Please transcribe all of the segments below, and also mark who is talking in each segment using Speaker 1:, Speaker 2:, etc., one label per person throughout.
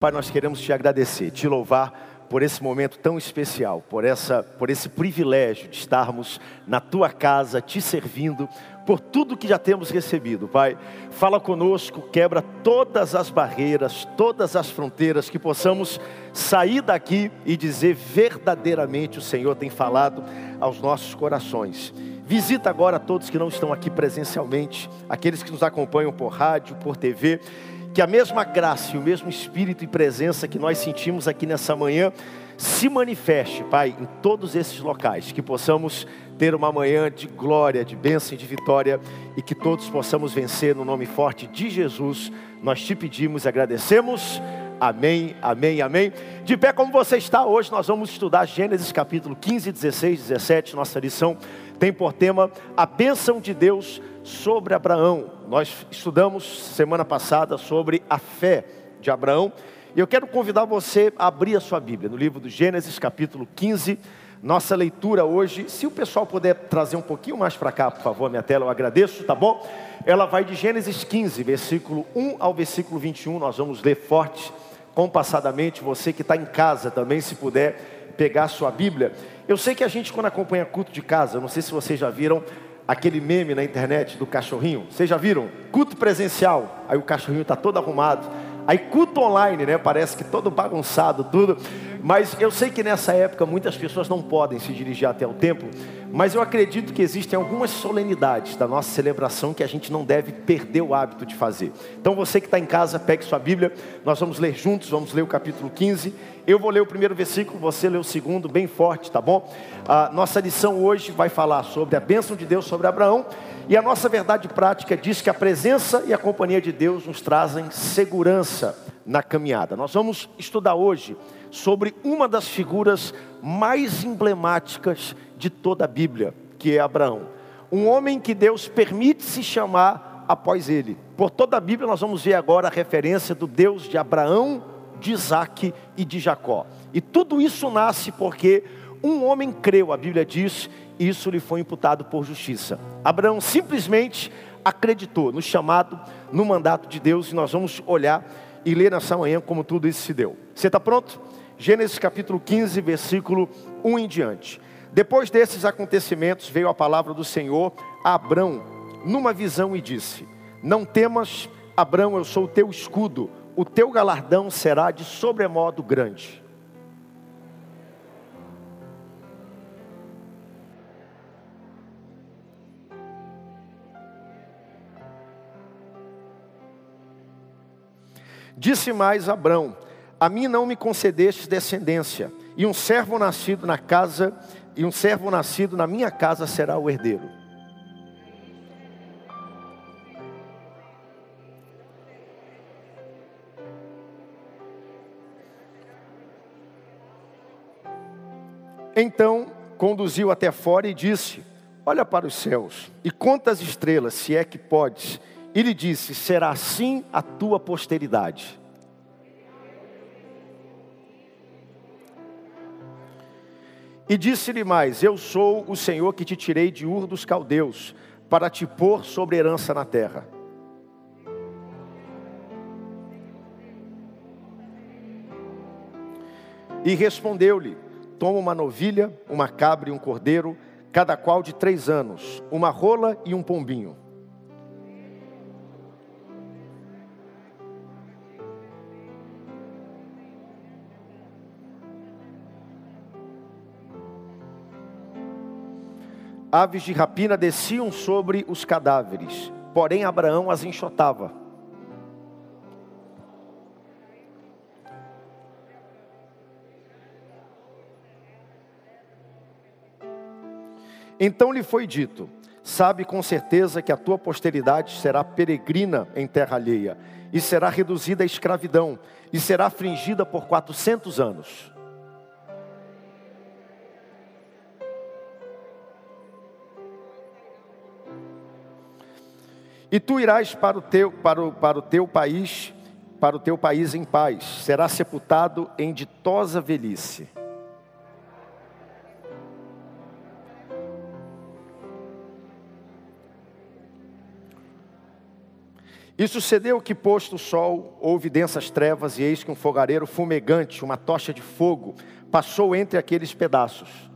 Speaker 1: Pai, nós queremos te agradecer, te louvar por esse momento tão especial, por, essa, por esse privilégio de estarmos na tua casa, te servindo, por tudo que já temos recebido, Pai. Fala conosco, quebra todas as barreiras, todas as fronteiras, que possamos sair daqui e dizer verdadeiramente o Senhor tem falado aos nossos corações. Visita agora todos que não estão aqui presencialmente, aqueles que nos acompanham por rádio, por TV que a mesma graça e o mesmo espírito e presença que nós sentimos aqui nessa manhã se manifeste, Pai, em todos esses locais, que possamos ter uma manhã de glória, de bênção e de vitória e que todos possamos vencer no nome forte de Jesus. Nós te pedimos e agradecemos. Amém, amém, amém. De pé como você está hoje, nós vamos estudar Gênesis capítulo 15, 16, 17. Nossa lição tem por tema a bênção de Deus sobre Abraão. Nós estudamos semana passada sobre a fé de Abraão. E eu quero convidar você a abrir a sua Bíblia no livro do Gênesis, capítulo 15. Nossa leitura hoje, se o pessoal puder trazer um pouquinho mais para cá, por favor, minha tela, eu agradeço, tá bom? Ela vai de Gênesis 15, versículo 1 ao versículo 21. Nós vamos ler forte, compassadamente. Você que está em casa também, se puder pegar a sua Bíblia. Eu sei que a gente, quando acompanha culto de casa, não sei se vocês já viram, aquele meme na internet do cachorrinho. Vocês já viram? Culto presencial, aí o cachorrinho está todo arrumado. Aí culto online, né? Parece que todo bagunçado, tudo. Mas eu sei que nessa época muitas pessoas não podem se dirigir até o templo, mas eu acredito que existem algumas solenidades da nossa celebração que a gente não deve perder o hábito de fazer. Então você que está em casa, pegue sua Bíblia, nós vamos ler juntos, vamos ler o capítulo 15. Eu vou ler o primeiro versículo, você lê o segundo, bem forte, tá bom? A nossa lição hoje vai falar sobre a bênção de Deus sobre Abraão. E a nossa verdade prática diz que a presença e a companhia de Deus nos trazem segurança na caminhada. Nós vamos estudar hoje sobre uma das figuras mais emblemáticas de toda a Bíblia, que é Abraão. Um homem que Deus permite se chamar após ele. Por toda a Bíblia nós vamos ver agora a referência do Deus de Abraão, de Isaac e de Jacó. E tudo isso nasce porque um homem creu, a Bíblia diz, e isso lhe foi imputado por justiça. Abraão simplesmente acreditou no chamado, no mandato de Deus, e nós vamos olhar e ler nessa manhã como tudo isso se deu. Você está pronto? Gênesis capítulo 15, versículo 1 em diante. Depois desses acontecimentos, veio a palavra do Senhor a Abrão, numa visão, e disse: Não temas, Abrão, eu sou o teu escudo, o teu galardão será de sobremodo grande. Disse mais Abrão: A mim não me concedestes descendência, e um servo nascido na casa, e um servo nascido na minha casa será o herdeiro. Então conduziu até fora e disse: Olha para os céus e conta as estrelas, se é que podes e lhe disse: Será assim a tua posteridade. E disse-lhe mais: Eu sou o Senhor que te tirei de Ur dos Caldeus, para te pôr sobre herança na terra. E respondeu-lhe: Toma uma novilha, uma cabra e um cordeiro, cada qual de três anos, uma rola e um pombinho aves de rapina desciam sobre os cadáveres, porém Abraão as enxotava. Então lhe foi dito: Sabe com certeza que a tua posteridade será peregrina em terra alheia, e será reduzida à escravidão, e será afligida por quatrocentos anos. E tu irás para o teu, para o, para o teu país, para o teu país em paz. Será sepultado em ditosa velhice. E sucedeu que, posto o sol, houve densas trevas, e eis que um fogareiro fumegante, uma tocha de fogo, passou entre aqueles pedaços.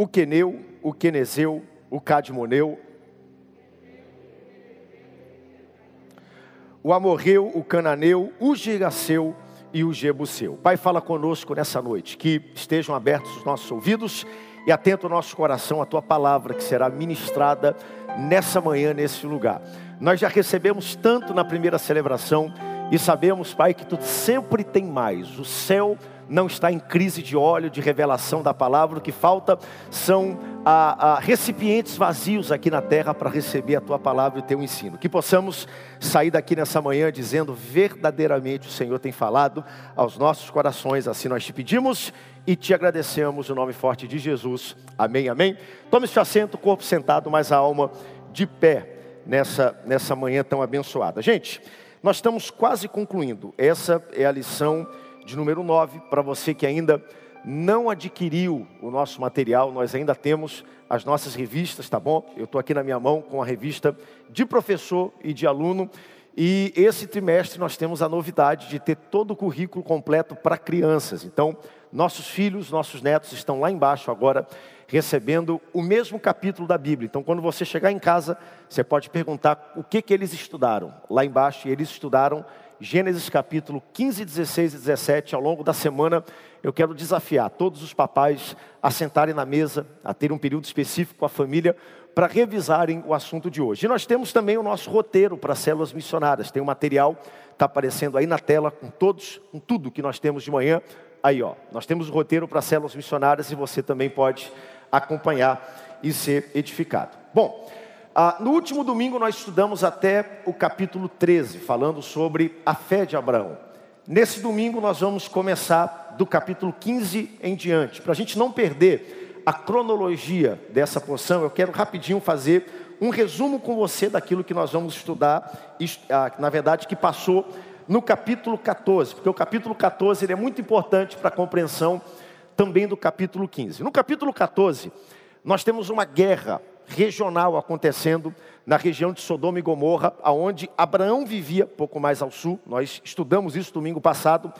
Speaker 1: O Queneu, o Quenezeu, o Cadmoneu, o Amorreu, o Cananeu, o Giraceu e o Jebuseu. Pai, fala conosco nessa noite, que estejam abertos os nossos ouvidos e atento o nosso coração à tua palavra que será ministrada nessa manhã, nesse lugar. Nós já recebemos tanto na primeira celebração e sabemos, Pai, que tu sempre tem mais. O céu não está em crise de óleo, de revelação da palavra, o que falta são a, a recipientes vazios aqui na terra para receber a tua palavra e o teu ensino. Que possamos sair daqui nessa manhã dizendo verdadeiramente o Senhor tem falado aos nossos corações, assim nós te pedimos e te agradecemos no nome forte de Jesus. Amém, amém. Tome seu assento, corpo sentado, mas a alma de pé nessa, nessa manhã tão abençoada. Gente, nós estamos quase concluindo. Essa é a lição de número 9, para você que ainda não adquiriu o nosso material, nós ainda temos as nossas revistas, tá bom? Eu estou aqui na minha mão com a revista de professor e de aluno. E esse trimestre nós temos a novidade de ter todo o currículo completo para crianças. Então, nossos filhos, nossos netos estão lá embaixo agora recebendo o mesmo capítulo da Bíblia. Então, quando você chegar em casa, você pode perguntar o que, que eles estudaram lá embaixo. Eles estudaram Gênesis capítulo 15, 16 e 17. Ao longo da semana, eu quero desafiar todos os papais a sentarem na mesa, a ter um período específico com a família, para revisarem o assunto de hoje. E nós temos também o nosso roteiro para células missionárias. Tem um material, está aparecendo aí na tela, com todos, com tudo que nós temos de manhã. Aí, ó, nós temos o roteiro para células missionárias e você também pode acompanhar e ser edificado. Bom, ah, no último domingo nós estudamos até o capítulo 13, falando sobre a fé de Abraão. Nesse domingo nós vamos começar do capítulo 15 em diante. Para a gente não perder a cronologia dessa porção, eu quero rapidinho fazer um resumo com você daquilo que nós vamos estudar, ah, na verdade, que passou no capítulo 14, porque o capítulo 14 ele é muito importante para a compreensão também do capítulo 15. No capítulo 14, nós temos uma guerra regional acontecendo na região de Sodoma e Gomorra, aonde Abraão vivia, pouco mais ao sul. Nós estudamos isso domingo passado,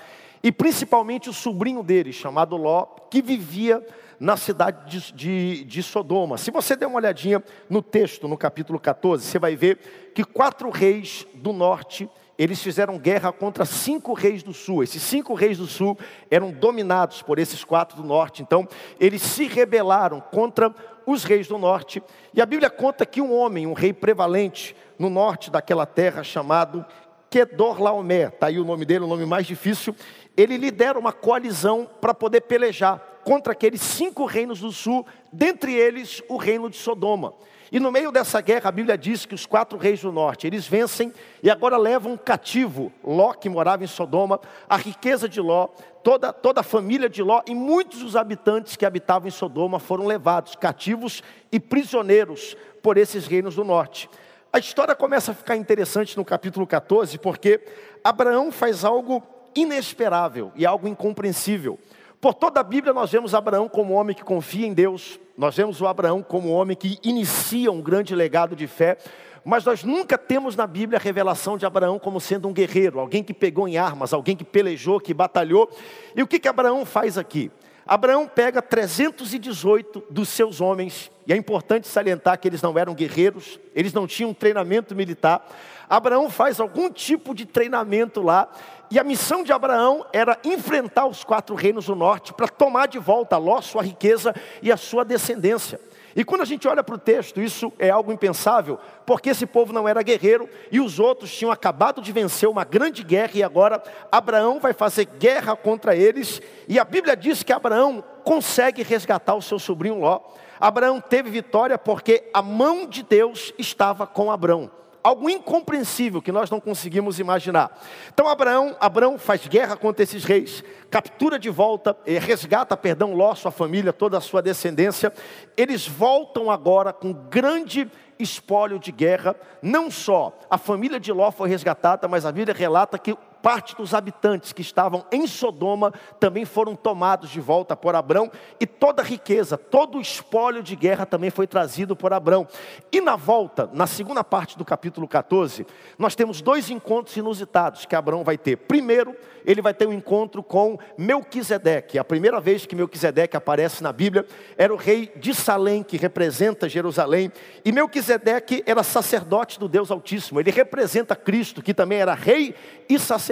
Speaker 1: e principalmente o sobrinho dele, chamado Ló, que vivia na cidade de, de, de, Sodoma. Se você der uma olhadinha no texto, no capítulo 14, você vai ver que quatro reis do norte eles fizeram guerra contra cinco reis do sul. Esses cinco reis do sul eram dominados por esses quatro do norte. Então, eles se rebelaram contra os reis do norte. E a Bíblia conta que um homem, um rei prevalente no norte daquela terra, chamado Kedorlaomer, está aí o nome dele, o nome mais difícil, ele lidera uma coalizão para poder pelejar contra aqueles cinco reinos do sul, dentre eles o reino de Sodoma. E no meio dessa guerra, a Bíblia diz que os quatro reis do norte, eles vencem e agora levam cativo Ló, que morava em Sodoma, a riqueza de Ló, toda, toda a família de Ló e muitos dos habitantes que habitavam em Sodoma foram levados cativos e prisioneiros por esses reinos do norte. A história começa a ficar interessante no capítulo 14, porque Abraão faz algo inesperável e algo incompreensível. Por toda a Bíblia nós vemos Abraão como homem que confia em Deus, nós vemos o Abraão como homem que inicia um grande legado de fé, mas nós nunca temos na Bíblia a revelação de Abraão como sendo um guerreiro, alguém que pegou em armas, alguém que pelejou, que batalhou. E o que, que Abraão faz aqui? Abraão pega 318 dos seus homens, e é importante salientar que eles não eram guerreiros, eles não tinham treinamento militar. Abraão faz algum tipo de treinamento lá, e a missão de Abraão era enfrentar os quatro reinos do norte para tomar de volta Ló, sua riqueza e a sua descendência. E quando a gente olha para o texto, isso é algo impensável, porque esse povo não era guerreiro e os outros tinham acabado de vencer uma grande guerra e agora Abraão vai fazer guerra contra eles. E a Bíblia diz que Abraão consegue resgatar o seu sobrinho Ló. Abraão teve vitória porque a mão de Deus estava com Abraão algo incompreensível que nós não conseguimos imaginar. Então Abraão, Abraão faz guerra contra esses reis, captura de volta, eh, resgata, perdão, Ló, sua família, toda a sua descendência. Eles voltam agora com grande espólio de guerra. Não só a família de Ló foi resgatada, mas a Bíblia relata que parte dos habitantes que estavam em Sodoma também foram tomados de volta por Abrão, e toda a riqueza, todo o espólio de guerra também foi trazido por Abrão. E na volta, na segunda parte do capítulo 14, nós temos dois encontros inusitados que Abrão vai ter. Primeiro, ele vai ter um encontro com Melquisedeque. A primeira vez que Melquisedeque aparece na Bíblia era o rei de Salém, que representa Jerusalém. E Melquisedeque era sacerdote do Deus Altíssimo. Ele representa Cristo, que também era rei e sacerdote.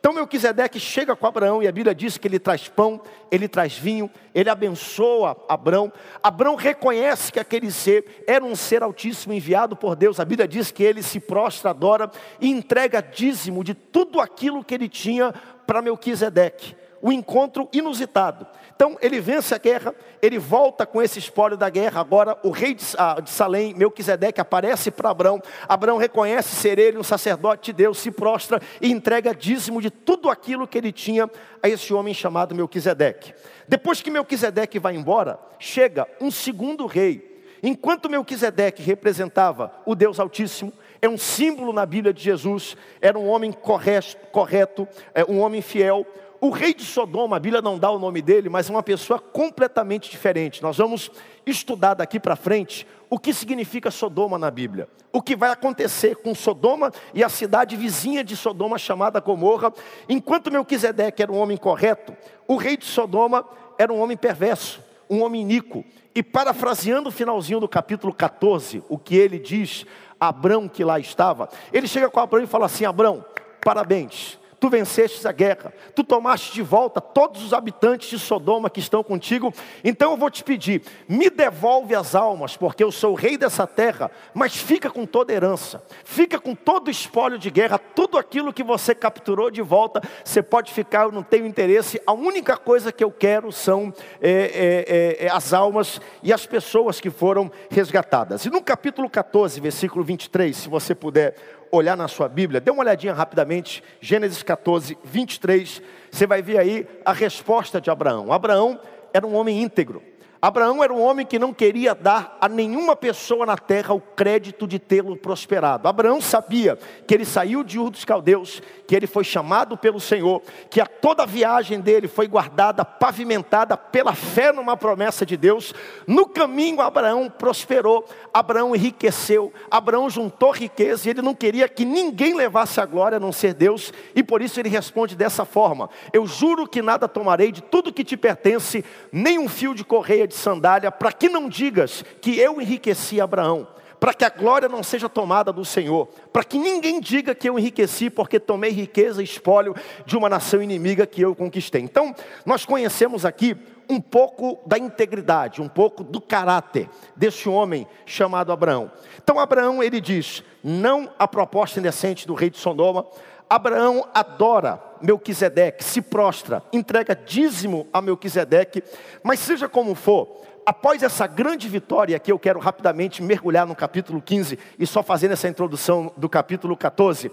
Speaker 1: Então Melquisedeque chega com Abraão e a Bíblia diz que ele traz pão, ele traz vinho, ele abençoa Abraão. Abraão reconhece que aquele ser era um ser altíssimo enviado por Deus. A Bíblia diz que ele se prostra, adora e entrega dízimo de tudo aquilo que ele tinha para Melquisedeque. O encontro inusitado. Então ele vence a guerra, ele volta com esse espólio da guerra. Agora o rei de, ah, de Salém, Melquisedeque, aparece para Abraão. Abraão reconhece ser ele um sacerdote de Deus, se prostra e entrega dízimo de tudo aquilo que ele tinha a esse homem chamado Melquisedeque. Depois que Melquisedeque vai embora, chega um segundo rei. Enquanto Melquisedeque representava o Deus Altíssimo, é um símbolo na Bíblia de Jesus, era um homem correto, correto é um homem fiel, o rei de Sodoma, a Bíblia não dá o nome dele, mas é uma pessoa completamente diferente. Nós vamos estudar daqui para frente o que significa Sodoma na Bíblia. O que vai acontecer com Sodoma e a cidade vizinha de Sodoma chamada Gomorra. Enquanto Melquisedeque era um homem correto, o rei de Sodoma era um homem perverso, um homem iníquo. E parafraseando o finalzinho do capítulo 14, o que ele diz Abrão que lá estava, ele chega com Abrão e fala assim: Abrão, parabéns tu venceste a guerra, tu tomaste de volta todos os habitantes de Sodoma que estão contigo, então eu vou te pedir, me devolve as almas, porque eu sou o rei dessa terra, mas fica com toda herança, fica com todo espólio de guerra, tudo aquilo que você capturou de volta, você pode ficar, eu não tenho interesse, a única coisa que eu quero são é, é, é, é as almas e as pessoas que foram resgatadas. E no capítulo 14, versículo 23, se você puder olhar na sua Bíblia, dê uma olhadinha rapidamente, Gênesis 14, 23, você vai ver aí a resposta de Abraão. Abraão era um homem íntegro. Abraão era um homem que não queria dar a nenhuma pessoa na terra o crédito de tê-lo prosperado. Abraão sabia que ele saiu de Ur dos Caldeus, que ele foi chamado pelo Senhor, que a toda a viagem dele foi guardada, pavimentada pela fé numa promessa de Deus. No caminho, Abraão prosperou, Abraão enriqueceu, Abraão juntou riqueza e ele não queria que ninguém levasse a glória a não ser Deus, e por isso ele responde dessa forma: Eu juro que nada tomarei de tudo que te pertence, nem um fio de correia de sandália, para que não digas que eu enriqueci Abraão, para que a glória não seja tomada do Senhor, para que ninguém diga que eu enriqueci porque tomei riqueza e espólio de uma nação inimiga que eu conquistei. Então, nós conhecemos aqui um pouco da integridade, um pouco do caráter desse homem chamado Abraão. Então, Abraão ele diz: não a proposta indecente do rei de Sodoma, Abraão adora Melquisedeque, se prostra, entrega dízimo a Melquisedeque, mas seja como for, após essa grande vitória, aqui eu quero rapidamente mergulhar no capítulo 15 e só fazendo essa introdução do capítulo 14.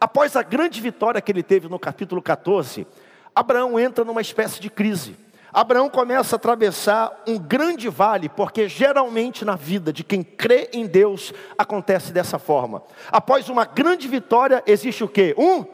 Speaker 1: Após a grande vitória que ele teve no capítulo 14, Abraão entra numa espécie de crise. Abraão começa a atravessar um grande vale, porque geralmente na vida de quem crê em Deus acontece dessa forma. Após uma grande vitória, existe o quê? Um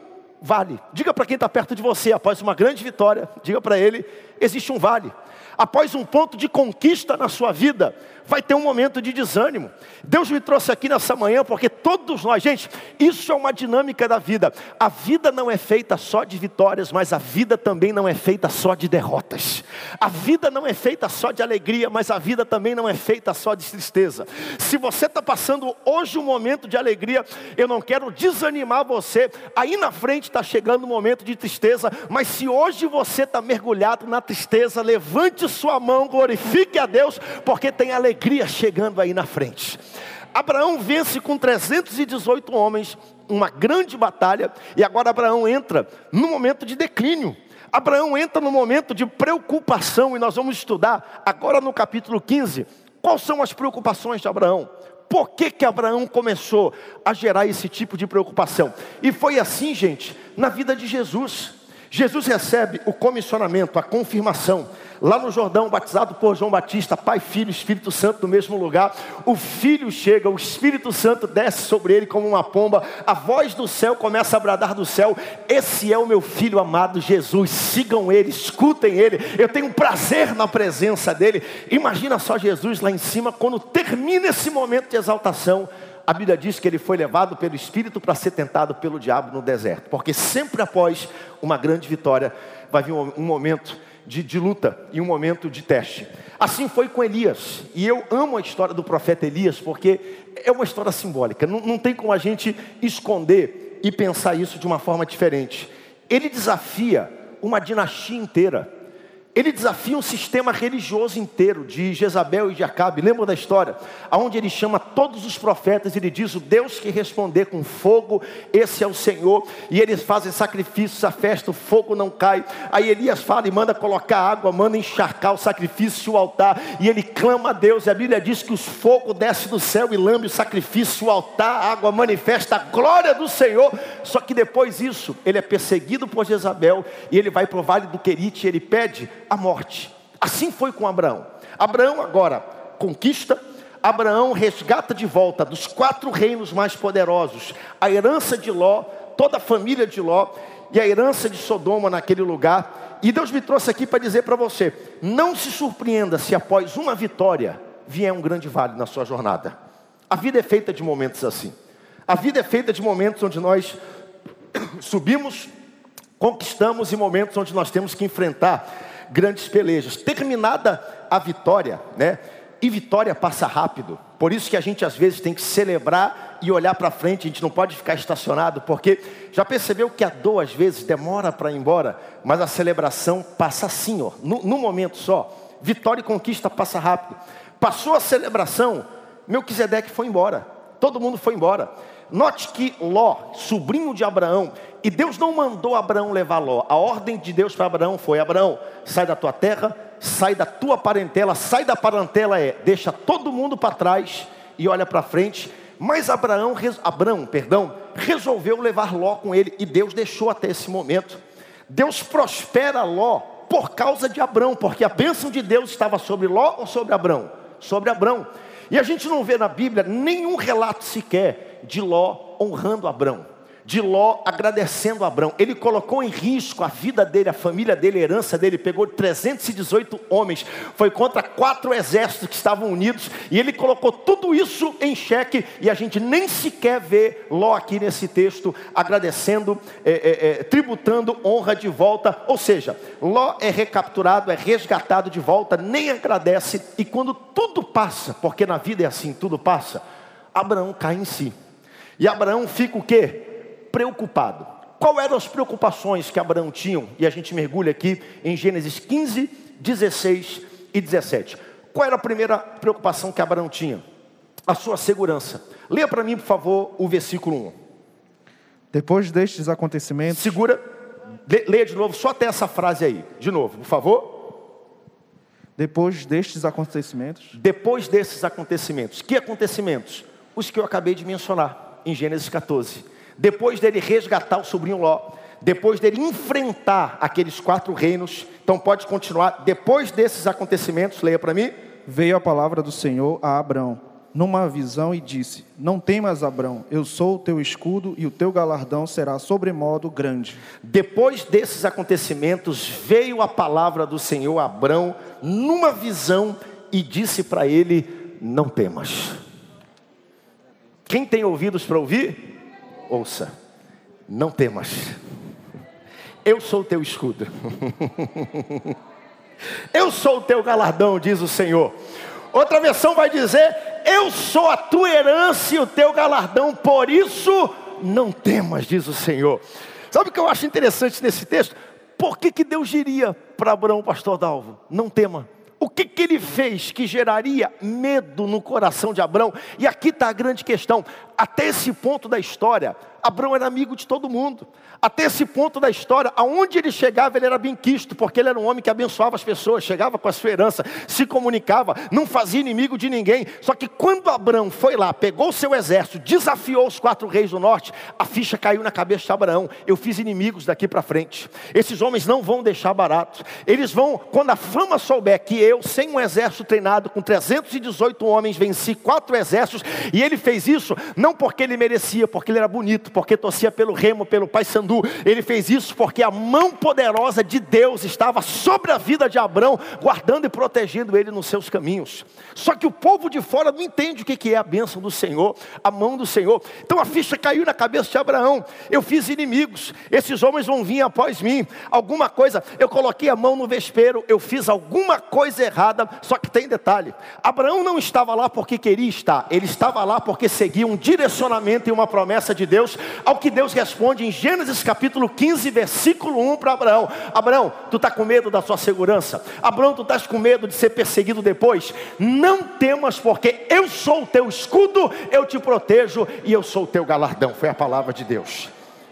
Speaker 1: vale. Diga para quem está perto de você, após uma grande vitória, diga para ele, existe um vale. Após um ponto de conquista na sua vida, vai ter um momento de desânimo. Deus me trouxe aqui nessa manhã porque todos nós, gente, isso é uma dinâmica da vida. A vida não é feita só de vitórias, mas a vida também não é feita só de derrotas. A vida não é feita só de alegria, mas a vida também não é feita só de tristeza. Se você está passando hoje um momento de alegria, eu não quero desanimar você. Aí na frente está chegando um momento de tristeza, mas se hoje você está mergulhado na tristeza, levante sua mão, glorifique a Deus, porque tem alegria chegando aí na frente. Abraão vence com 318 homens, uma grande batalha, e agora Abraão entra no momento de declínio. Abraão entra no momento de preocupação, e nós vamos estudar agora no capítulo 15, quais são as preocupações de Abraão. Por que, que Abraão começou a gerar esse tipo de preocupação? E foi assim, gente, na vida de Jesus. Jesus recebe o comissionamento, a confirmação, lá no Jordão, batizado por João Batista, Pai, Filho, Espírito Santo no mesmo lugar. O Filho chega, o Espírito Santo desce sobre ele como uma pomba, a voz do céu começa a bradar do céu: Esse é o meu filho amado Jesus, sigam ele, escutem ele. Eu tenho prazer na presença dele. Imagina só Jesus lá em cima, quando termina esse momento de exaltação a Bíblia diz que ele foi levado pelo Espírito para ser tentado pelo diabo no deserto, porque sempre após uma grande vitória vai vir um, momento de, de, luta e um momento de teste. Assim foi com Elias, e eu amo a história do profeta Elias, porque é uma história simbólica, não, não tem como a gente esconder e pensar isso de uma forma diferente. Ele desafia uma dinastia inteira. Ele desafia um sistema religioso inteiro de Jezabel e de Acabe. Lembra da história? Onde ele chama todos os profetas e ele diz: O Deus que responder com fogo, esse é o Senhor. E eles fazem sacrifícios, a festa, o fogo não cai. Aí Elias fala e manda colocar água, manda encharcar o sacrifício o altar. E ele clama a Deus. E a Bíblia diz que os fogo desce do céu e lambe o sacrifício, o altar, a água manifesta a glória do Senhor. Só que depois disso, ele é perseguido por Jezabel e ele vai para o vale do Querite e ele pede a morte. Assim foi com Abraão. Abraão agora conquista, Abraão resgata de volta dos quatro reinos mais poderosos a herança de Ló, toda a família de Ló e a herança de Sodoma naquele lugar. E Deus me trouxe aqui para dizer para você: não se surpreenda se após uma vitória vier um grande vale na sua jornada. A vida é feita de momentos assim. A vida é feita de momentos onde nós subimos, conquistamos e momentos onde nós temos que enfrentar grandes pelejas. Terminada a vitória, né? E vitória passa rápido. Por isso que a gente às vezes tem que celebrar e olhar para frente, a gente não pode ficar estacionado, porque já percebeu que a dor às vezes demora para ir embora, mas a celebração passa assim, ó, no, no momento só. Vitória e conquista passa rápido. Passou a celebração, Melquisedeque foi embora. Todo mundo foi embora. Note que Ló, sobrinho de Abraão, e Deus não mandou Abraão levar Ló. A ordem de Deus para Abraão foi: Abraão, sai da tua terra, sai da tua parentela, sai da parentela é, deixa todo mundo para trás e olha para frente. Mas Abraão, Abraão, perdão, resolveu levar Ló com ele e Deus deixou até esse momento. Deus prospera Ló por causa de Abraão, porque a bênção de Deus estava sobre Ló ou sobre Abraão? Sobre Abraão. E a gente não vê na Bíblia nenhum relato sequer de Ló honrando Abraão de Ló agradecendo a Abraão. Ele colocou em risco a vida dele, a família dele, a herança dele. Pegou 318 homens, foi contra quatro exércitos que estavam unidos, e ele colocou tudo isso em xeque. E a gente nem sequer vê Ló aqui nesse texto agradecendo, é, é, é, tributando honra de volta. Ou seja, Ló é recapturado, é resgatado de volta, nem agradece. E quando tudo passa, porque na vida é assim, tudo passa, Abraão cai em si. E Abraão fica o quê? Preocupado. Qual eram as preocupações que Abraão tinha? E a gente mergulha aqui em Gênesis 15, 16 e 17. Qual era a primeira preocupação que Abraão tinha? A sua segurança. Leia para mim, por favor, o versículo 1.
Speaker 2: Depois destes acontecimentos.
Speaker 1: Segura, leia de novo, só até essa frase aí. De novo, por favor.
Speaker 2: Depois destes acontecimentos.
Speaker 1: Depois desses acontecimentos. Que acontecimentos? Os que eu acabei de mencionar em Gênesis 14 depois dele resgatar o sobrinho Ló, depois dele enfrentar aqueles quatro reinos, então pode continuar. Depois desses acontecimentos, leia para mim.
Speaker 2: Veio a palavra do Senhor a Abraão, numa visão, e disse: Não temas, Abraão, eu sou o teu escudo e o teu galardão será sobremodo grande.
Speaker 1: Depois desses acontecimentos, veio a palavra do Senhor a Abraão, numa visão, e disse para ele: Não temas. Quem tem ouvidos para ouvir? Ouça, não temas, eu sou o teu escudo, eu sou o teu galardão, diz o Senhor. Outra versão vai dizer: Eu sou a tua herança e o teu galardão, por isso não temas, diz o Senhor. Sabe o que eu acho interessante nesse texto? Por que, que Deus diria para Abraão, pastor Dalvo, não tema? O que, que ele fez que geraria medo no coração de Abraão? E aqui está a grande questão: até esse ponto da história, Abraão era amigo de todo mundo. Até esse ponto da história, aonde ele chegava, ele era bem quisto, porque ele era um homem que abençoava as pessoas, chegava com a sua herança, se comunicava, não fazia inimigo de ninguém. Só que quando Abraão foi lá, pegou o seu exército, desafiou os quatro reis do norte, a ficha caiu na cabeça de Abraão. Eu fiz inimigos daqui para frente. Esses homens não vão deixar barato. Eles vão, quando a fama souber que eu, sem um exército treinado, com 318 homens, venci quatro exércitos, e ele fez isso não porque ele merecia, porque ele era bonito, porque torcia pelo remo, pelo pai Sandu. Ele fez isso porque a mão poderosa de Deus estava sobre a vida de Abraão, guardando e protegendo ele nos seus caminhos. Só que o povo de fora não entende o que é a bênção do Senhor, a mão do Senhor. Então a ficha caiu na cabeça de Abraão. Eu fiz inimigos, esses homens vão vir após mim. Alguma coisa, eu coloquei a mão no vespeiro, eu fiz alguma coisa errada. Só que tem detalhe: Abraão não estava lá porque queria estar, ele estava lá porque seguia um direcionamento e uma promessa de Deus, ao que Deus responde em Gênesis capítulo 15, versículo 1 para Abraão: Abraão, tu está com medo da sua segurança? Abraão, tu estás com medo de ser perseguido depois? Não temas, porque eu sou o teu escudo, eu te protejo e eu sou o teu galardão. Foi a palavra de Deus.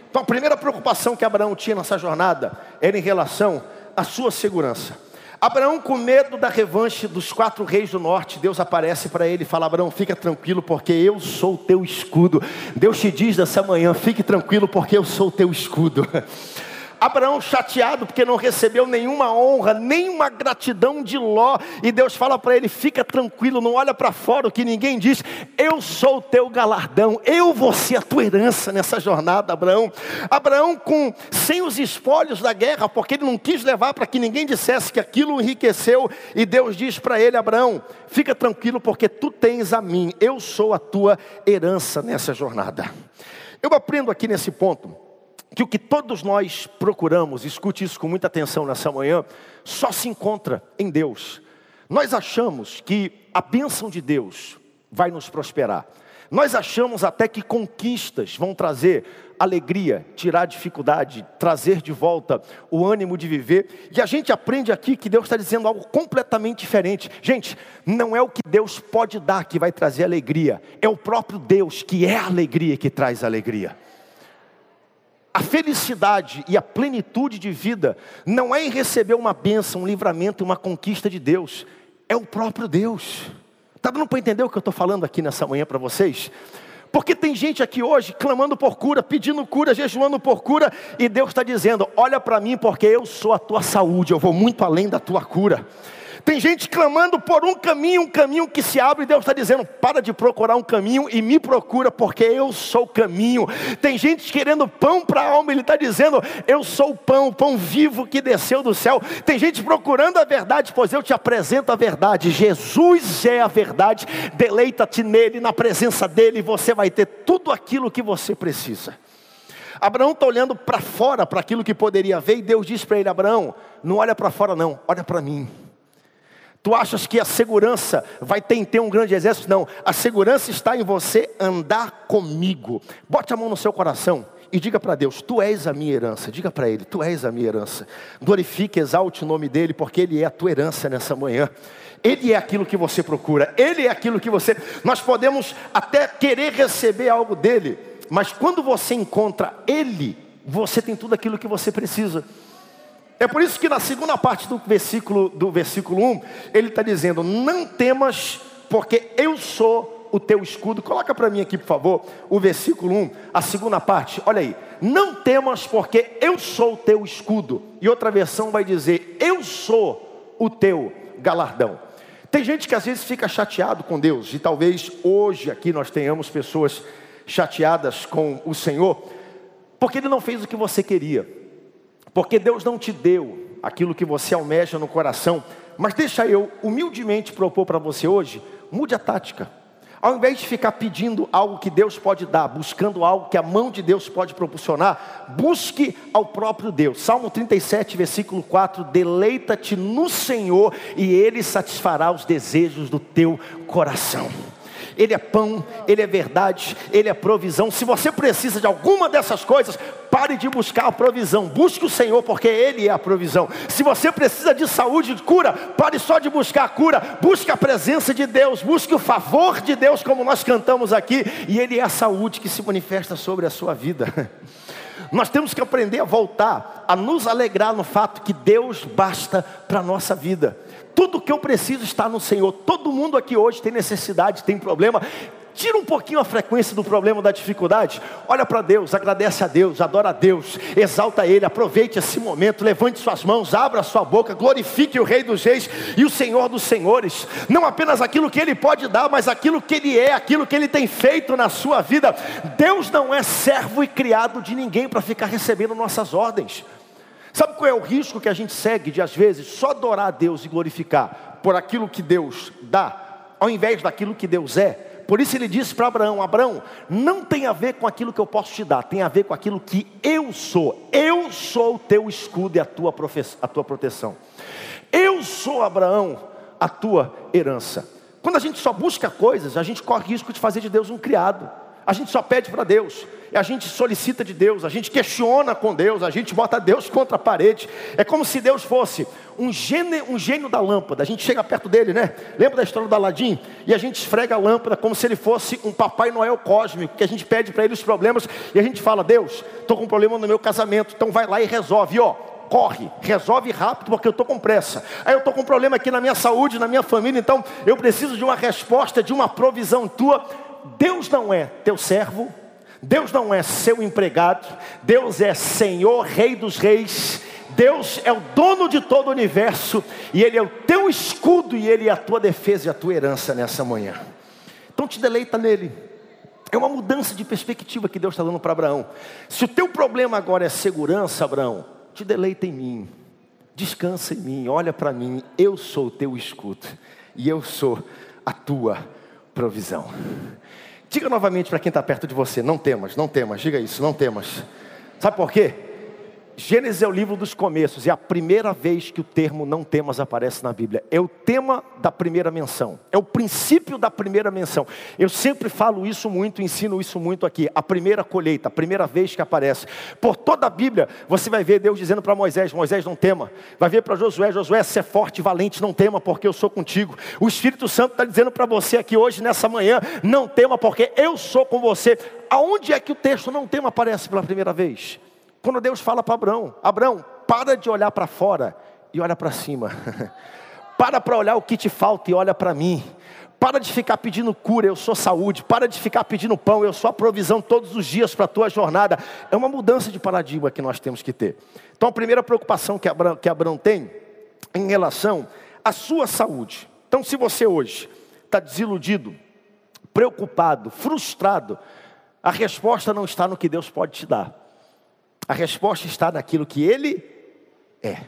Speaker 1: Então a primeira preocupação que Abraão tinha nessa jornada era em relação à sua segurança. Abraão, com medo da revanche dos quatro reis do norte, Deus aparece para ele e fala: Abraão, fica tranquilo, porque eu sou o teu escudo. Deus te diz nessa manhã: fique tranquilo, porque eu sou o teu escudo. Abraão chateado porque não recebeu nenhuma honra, nenhuma gratidão de Ló, e Deus fala para ele: fica tranquilo, não olha para fora o que ninguém diz, eu sou o teu galardão, eu vou ser a tua herança nessa jornada, Abraão. Abraão, com sem os espólios da guerra, porque ele não quis levar para que ninguém dissesse que aquilo enriqueceu, e Deus diz para ele: Abraão, fica tranquilo, porque tu tens a mim, eu sou a tua herança nessa jornada. Eu aprendo aqui nesse ponto que o que todos nós procuramos, escute isso com muita atenção nessa manhã, só se encontra em Deus. Nós achamos que a bênção de Deus vai nos prosperar. Nós achamos até que conquistas vão trazer alegria, tirar dificuldade, trazer de volta o ânimo de viver. E a gente aprende aqui que Deus está dizendo algo completamente diferente. Gente, não é o que Deus pode dar que vai trazer alegria, é o próprio Deus que é a alegria que traz alegria. A felicidade e a plenitude de vida não é em receber uma bênção, um livramento, uma conquista de Deus, é o próprio Deus. Está dando para entender o que eu estou falando aqui nessa manhã para vocês? Porque tem gente aqui hoje clamando por cura, pedindo cura, jejuando por cura, e Deus está dizendo: Olha para mim, porque eu sou a tua saúde, eu vou muito além da tua cura. Tem gente clamando por um caminho, um caminho que se abre, e Deus está dizendo: para de procurar um caminho e me procura, porque eu sou o caminho. Tem gente querendo pão para a alma, Ele está dizendo: eu sou o pão, o pão vivo que desceu do céu. Tem gente procurando a verdade, pois eu te apresento a verdade. Jesus é a verdade, deleita-te nele, na presença dele, você vai ter tudo aquilo que você precisa. Abraão está olhando para fora, para aquilo que poderia ver, e Deus diz para ele: Abraão, não olha para fora, não, olha para mim. Tu achas que a segurança vai ter em ter um grande exército? Não, a segurança está em você andar comigo. Bote a mão no seu coração e diga para Deus: Tu és a minha herança. Diga para Ele: Tu és a minha herança. Glorifique, exalte o nome dEle, porque Ele é a tua herança nessa manhã. Ele é aquilo que você procura, Ele é aquilo que você. Nós podemos até querer receber algo dEle, mas quando você encontra Ele, você tem tudo aquilo que você precisa. É por isso que na segunda parte do versículo, do versículo 1, ele está dizendo: Não temas, porque eu sou o teu escudo. Coloca para mim aqui, por favor, o versículo 1, a segunda parte. Olha aí. Não temas, porque eu sou o teu escudo. E outra versão vai dizer: Eu sou o teu galardão. Tem gente que às vezes fica chateado com Deus, e talvez hoje aqui nós tenhamos pessoas chateadas com o Senhor, porque Ele não fez o que você queria. Porque Deus não te deu aquilo que você almeja no coração. Mas deixa eu humildemente propor para você hoje, mude a tática. Ao invés de ficar pedindo algo que Deus pode dar, buscando algo que a mão de Deus pode proporcionar, busque ao próprio Deus. Salmo 37, versículo 4: Deleita-te no Senhor, e Ele satisfará os desejos do teu coração. Ele é pão, Ele é verdade, Ele é provisão. Se você precisa de alguma dessas coisas, pare de buscar a provisão, busque o Senhor, porque Ele é a provisão. Se você precisa de saúde, de cura, pare só de buscar a cura, busque a presença de Deus, busque o favor de Deus, como nós cantamos aqui, e Ele é a saúde que se manifesta sobre a sua vida. Nós temos que aprender a voltar, a nos alegrar no fato que Deus basta para a nossa vida. Tudo que eu preciso está no Senhor. Todo mundo aqui hoje tem necessidade, tem problema. Tira um pouquinho a frequência do problema, da dificuldade. Olha para Deus, agradece a Deus, adora a Deus, exalta Ele, aproveite esse momento, levante suas mãos, abra sua boca, glorifique o Rei dos Reis e o Senhor dos Senhores. Não apenas aquilo que Ele pode dar, mas aquilo que Ele é, aquilo que Ele tem feito na sua vida. Deus não é servo e criado de ninguém para ficar recebendo nossas ordens. Sabe qual é o risco que a gente segue de às vezes só adorar a Deus e glorificar por aquilo que Deus dá, ao invés daquilo que Deus é? Por isso ele disse para Abraão: Abraão, não tem a ver com aquilo que eu posso te dar, tem a ver com aquilo que eu sou. Eu sou o teu escudo e a tua, a tua proteção. Eu sou, Abraão, a tua herança. Quando a gente só busca coisas, a gente corre risco de fazer de Deus um criado. A gente só pede para Deus, a gente solicita de Deus, a gente questiona com Deus, a gente bota Deus contra a parede. É como se Deus fosse um gênio, um gênio da lâmpada. A gente chega perto dele, né? Lembra da história do Aladim? E a gente esfrega a lâmpada como se ele fosse um Papai Noel cósmico, que a gente pede para ele os problemas e a gente fala: Deus, estou com um problema no meu casamento, então vai lá e resolve. E ó, corre, resolve rápido porque eu estou com pressa. Aí eu estou com um problema aqui na minha saúde, na minha família, então eu preciso de uma resposta, de uma provisão tua. Deus não é teu servo, Deus não é seu empregado, Deus é Senhor, Rei dos Reis. Deus é o dono de todo o universo e Ele é o teu escudo e Ele é a tua defesa e a tua herança nessa manhã. Então te deleita nele. É uma mudança de perspectiva que Deus está dando para Abraão. Se o teu problema agora é segurança, Abraão, te deleita em mim. Descansa em mim, olha para mim. Eu sou o teu escudo e eu sou a tua provisão. Diga novamente para quem está perto de você: não temas, não temas, diga isso, não temas. Sabe por quê? Gênesis é o livro dos começos, é a primeira vez que o termo não temas aparece na Bíblia. É o tema da primeira menção, é o princípio da primeira menção. Eu sempre falo isso muito, ensino isso muito aqui. A primeira colheita, a primeira vez que aparece. Por toda a Bíblia, você vai ver Deus dizendo para Moisés: Moisés, não tema. Vai ver para Josué: Josué, se é forte e valente, não tema, porque eu sou contigo. O Espírito Santo está dizendo para você aqui hoje, nessa manhã: não tema, porque eu sou com você. Aonde é que o texto não tema aparece pela primeira vez? Quando Deus fala para Abraão: Abraão, para de olhar para fora e olha para cima. para para olhar o que te falta e olha para mim. Para de ficar pedindo cura, eu sou saúde. Para de ficar pedindo pão, eu sou a provisão todos os dias para a tua jornada. É uma mudança de paradigma que nós temos que ter. Então, a primeira preocupação que Abraão, que Abraão tem em relação à sua saúde. Então, se você hoje está desiludido, preocupado, frustrado, a resposta não está no que Deus pode te dar. A resposta está naquilo que Ele é.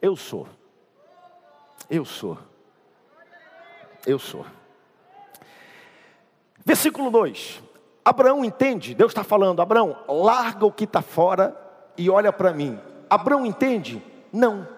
Speaker 1: Eu sou. Eu sou. Eu sou. Versículo 2. Abraão entende, Deus está falando, Abraão, larga o que está fora e olha para mim. Abraão entende? Não.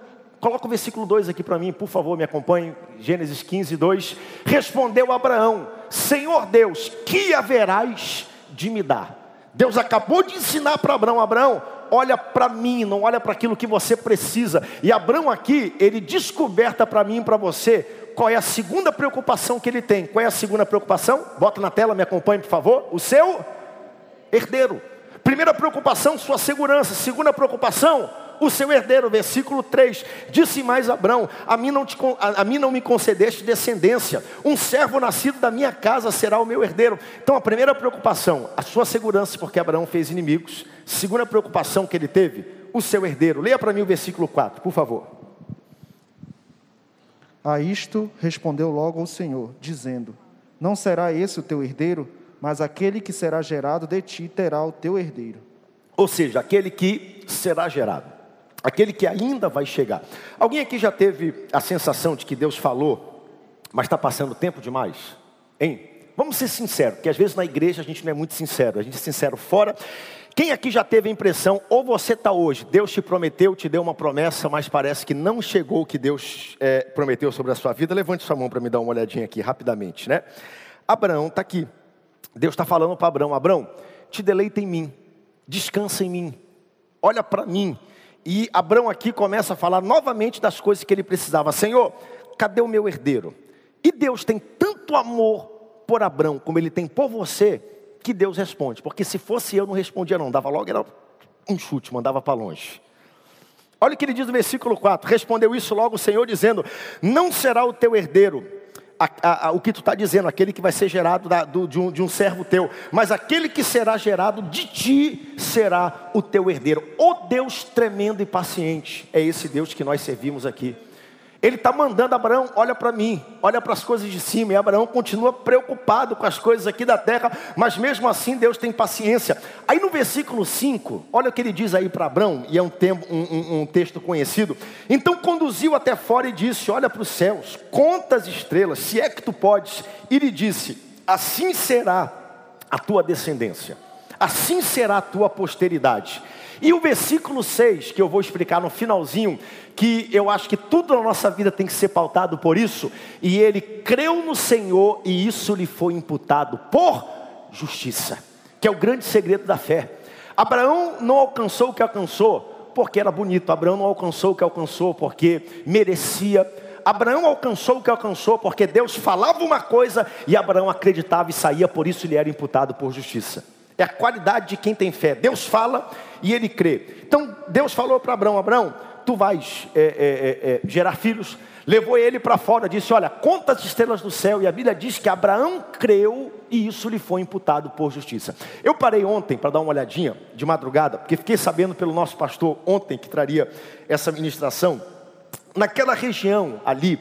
Speaker 1: Coloca o versículo 2 aqui para mim, por favor, me acompanhe. Gênesis 15, 2. Respondeu Abraão: Senhor Deus, que haverás de me dar? Deus acabou de ensinar para Abraão: Abraão, olha para mim, não olha para aquilo que você precisa. E Abraão aqui, ele descoberta para mim e para você qual é a segunda preocupação que ele tem. Qual é a segunda preocupação? Bota na tela, me acompanhe, por favor. O seu herdeiro. Primeira preocupação, sua segurança. Segunda preocupação, o seu herdeiro. Versículo 3: Disse mais Abraão: a mim, não te, a, a mim não me concedeste descendência, um servo nascido da minha casa será o meu herdeiro. Então, a primeira preocupação, a sua segurança, porque Abraão fez inimigos. Segunda preocupação que ele teve, o seu herdeiro. Leia para mim o versículo 4, por favor.
Speaker 2: A isto respondeu logo o Senhor, dizendo: Não será esse o teu herdeiro, mas aquele que será gerado de ti terá o teu herdeiro.
Speaker 1: Ou seja, aquele que será gerado aquele que ainda vai chegar. Alguém aqui já teve a sensação de que Deus falou, mas está passando tempo demais? Hein? Vamos ser sinceros, porque às vezes na igreja a gente não é muito sincero, a gente é sincero fora. Quem aqui já teve a impressão, ou você está hoje, Deus te prometeu, te deu uma promessa, mas parece que não chegou o que Deus é, prometeu sobre a sua vida? Levante sua mão para me dar uma olhadinha aqui rapidamente, né? Abraão está aqui. Deus está falando para Abraão: Abraão, te deleita em mim, descansa em mim, olha para mim. E Abraão aqui começa a falar novamente das coisas que ele precisava: Senhor, cadê o meu herdeiro? E Deus tem tanto amor por Abraão como ele tem por você, que Deus responde. Porque se fosse eu, não respondia, não, dava logo, era um chute, mandava para longe. Olha o que ele diz no versículo 4: Respondeu isso logo o Senhor, dizendo: Não será o teu herdeiro, a, a, a, o que tu está dizendo, aquele que vai ser gerado da, do, de, um, de um servo teu, mas aquele que será gerado de ti será o teu herdeiro. O Deus tremendo e paciente, é esse Deus que nós servimos aqui. Ele está mandando Abraão, olha para mim, olha para as coisas de cima. E Abraão continua preocupado com as coisas aqui da terra, mas mesmo assim Deus tem paciência. Aí no versículo 5, olha o que ele diz aí para Abraão, e é um, tempo, um, um, um texto conhecido. Então conduziu até fora e disse: Olha para os céus, conta as estrelas, se é que tu podes. E lhe disse: Assim será a tua descendência, assim será a tua posteridade. E o versículo 6, que eu vou explicar no finalzinho, que eu acho que tudo na nossa vida tem que ser pautado por isso, e ele creu no Senhor e isso lhe foi imputado por justiça, que é o grande segredo da fé. Abraão não alcançou o que alcançou porque era bonito, Abraão não alcançou o que alcançou porque merecia. Abraão alcançou o que alcançou porque Deus falava uma coisa e Abraão acreditava e saía, por isso lhe era imputado por justiça. É a qualidade de quem tem fé. Deus fala e ele crê. Então Deus falou para Abraão: Abraão, tu vais é, é, é, gerar filhos. Levou ele para fora, disse: Olha, conta as estrelas do céu. E a Bíblia diz que Abraão creu e isso lhe foi imputado por justiça. Eu parei ontem para dar uma olhadinha de madrugada, porque fiquei sabendo pelo nosso pastor ontem que traria essa ministração. Naquela região ali,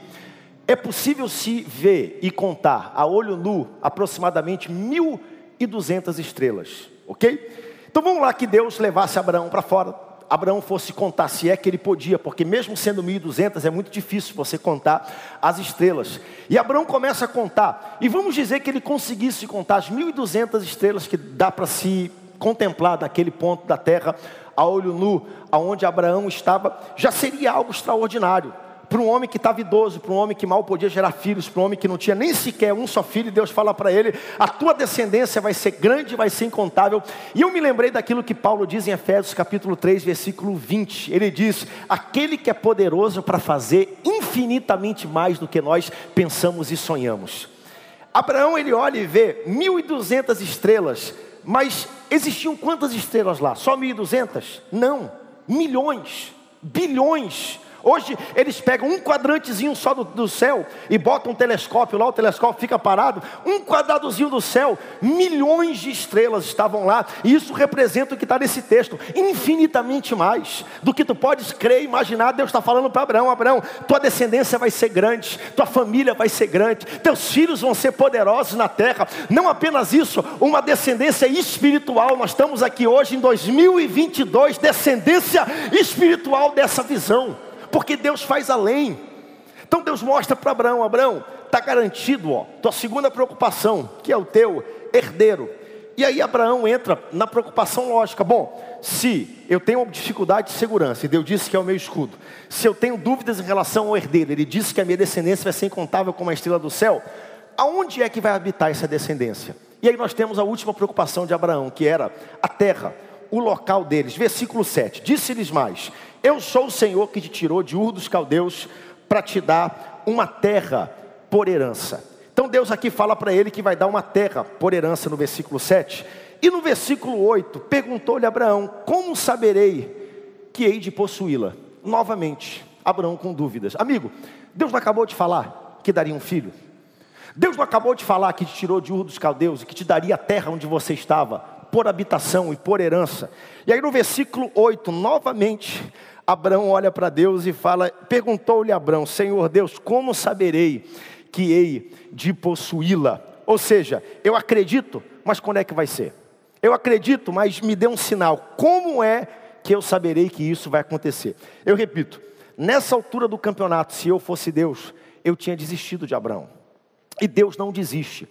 Speaker 1: é possível se ver e contar a olho nu aproximadamente mil e duzentas estrelas, ok? Então vamos lá que Deus levasse Abraão para fora. Abraão fosse contar se é que ele podia, porque mesmo sendo 1.200 é muito difícil você contar as estrelas. E Abraão começa a contar, e vamos dizer que ele conseguisse contar as 1.200 estrelas que dá para se contemplar daquele ponto da terra a olho nu, aonde Abraão estava, já seria algo extraordinário para um homem que estava idoso, para um homem que mal podia gerar filhos, para um homem que não tinha nem sequer um só filho, Deus fala para ele: a tua descendência vai ser grande, vai ser incontável. E eu me lembrei daquilo que Paulo diz em Efésios capítulo 3, versículo 20. Ele diz: aquele que é poderoso para fazer infinitamente mais do que nós pensamos e sonhamos. Abraão ele olha e vê 1.200 estrelas, mas existiam quantas estrelas lá? Só 1.200? Não, milhões, bilhões. Hoje eles pegam um quadrantezinho só do, do, céu e botam um telescópio lá, o telescópio fica parado, um quadradozinho do céu, milhões de estrelas estavam lá, e isso representa o que está nesse texto, infinitamente mais do que tu podes crer imaginar. Deus está falando para Abraão: Abraão, tua descendência vai ser grande, tua família vai ser grande, teus filhos vão ser poderosos na terra. Não apenas isso, uma descendência espiritual. Nós estamos aqui hoje em 2022, descendência espiritual dessa visão porque Deus faz além. Então Deus mostra para Abraão: Abraão, está garantido, ó, tua segunda preocupação, que é o teu herdeiro. E aí Abraão entra na preocupação lógica: bom, se eu tenho dificuldade de segurança, e Deus disse que é o meu escudo, se eu tenho dúvidas em relação ao herdeiro, ele disse que a minha descendência vai ser incontável como a estrela do céu, aonde é que vai habitar essa descendência? E aí nós temos a última preocupação de Abraão, que era a terra, o local deles. Versículo 7: Disse-lhes mais: eu sou o Senhor que te tirou de Ur dos Caldeus para te dar uma terra por herança. Então Deus aqui fala para ele que vai dar uma terra por herança no versículo 7. E no versículo 8, perguntou-lhe Abraão: Como saberei que hei de possuí-la? Novamente, Abraão com dúvidas. Amigo, Deus não acabou de falar que daria um filho? Deus não acabou de falar que te tirou de Ur dos Caldeus e que te daria a terra onde você estava, por habitação e por herança? E aí no versículo 8, novamente, Abraão olha para Deus e fala: Perguntou-lhe Abraão, Senhor Deus, como saberei que hei de possuí-la? Ou seja, eu acredito, mas quando é que vai ser? Eu acredito, mas me dê um sinal. Como é que eu saberei que isso vai acontecer? Eu repito, nessa altura do campeonato, se eu fosse Deus, eu tinha desistido de Abraão. E Deus não desiste.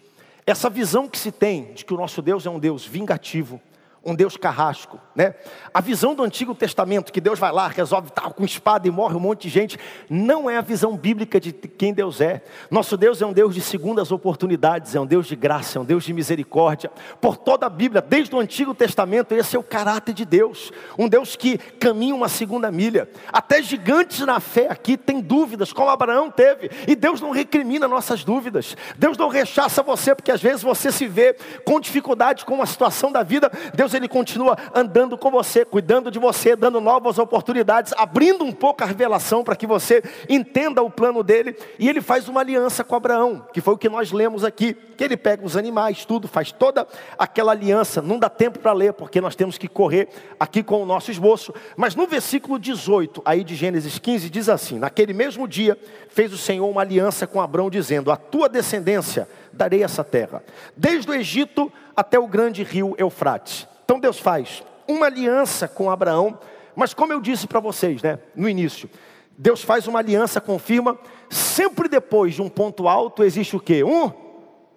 Speaker 1: Essa visão que se tem de que o nosso Deus é um Deus vingativo, um Deus carrasco, né? A visão do Antigo Testamento, que Deus vai lá, resolve tal com espada e morre um monte de gente, não é a visão bíblica de quem Deus é. Nosso Deus é um Deus de segundas oportunidades, é um Deus de graça, é um Deus de misericórdia. Por toda a Bíblia, desde o Antigo Testamento, esse é o caráter de Deus, um Deus que caminha uma segunda milha. Até gigantes na fé aqui têm dúvidas, como Abraão teve, e Deus não recrimina nossas dúvidas. Deus não rechaça você porque às vezes você se vê com dificuldade com uma situação da vida. Deus ele continua andando com você, cuidando de você, dando novas oportunidades, abrindo um pouco a revelação para que você entenda o plano dele. E ele faz uma aliança com Abraão, que foi o que nós lemos aqui, que ele pega os animais, tudo, faz toda aquela aliança. Não dá tempo para ler, porque nós temos que correr aqui com o nosso esboço. Mas no versículo 18, aí de Gênesis 15, diz assim: Naquele mesmo dia fez o Senhor uma aliança com Abraão, dizendo: A tua descendência darei essa terra, desde o Egito até o grande rio Eufrates. Então Deus faz uma aliança com Abraão, mas como eu disse para vocês, né, no início, Deus faz uma aliança, confirma, sempre depois de um ponto alto existe o quê? Um,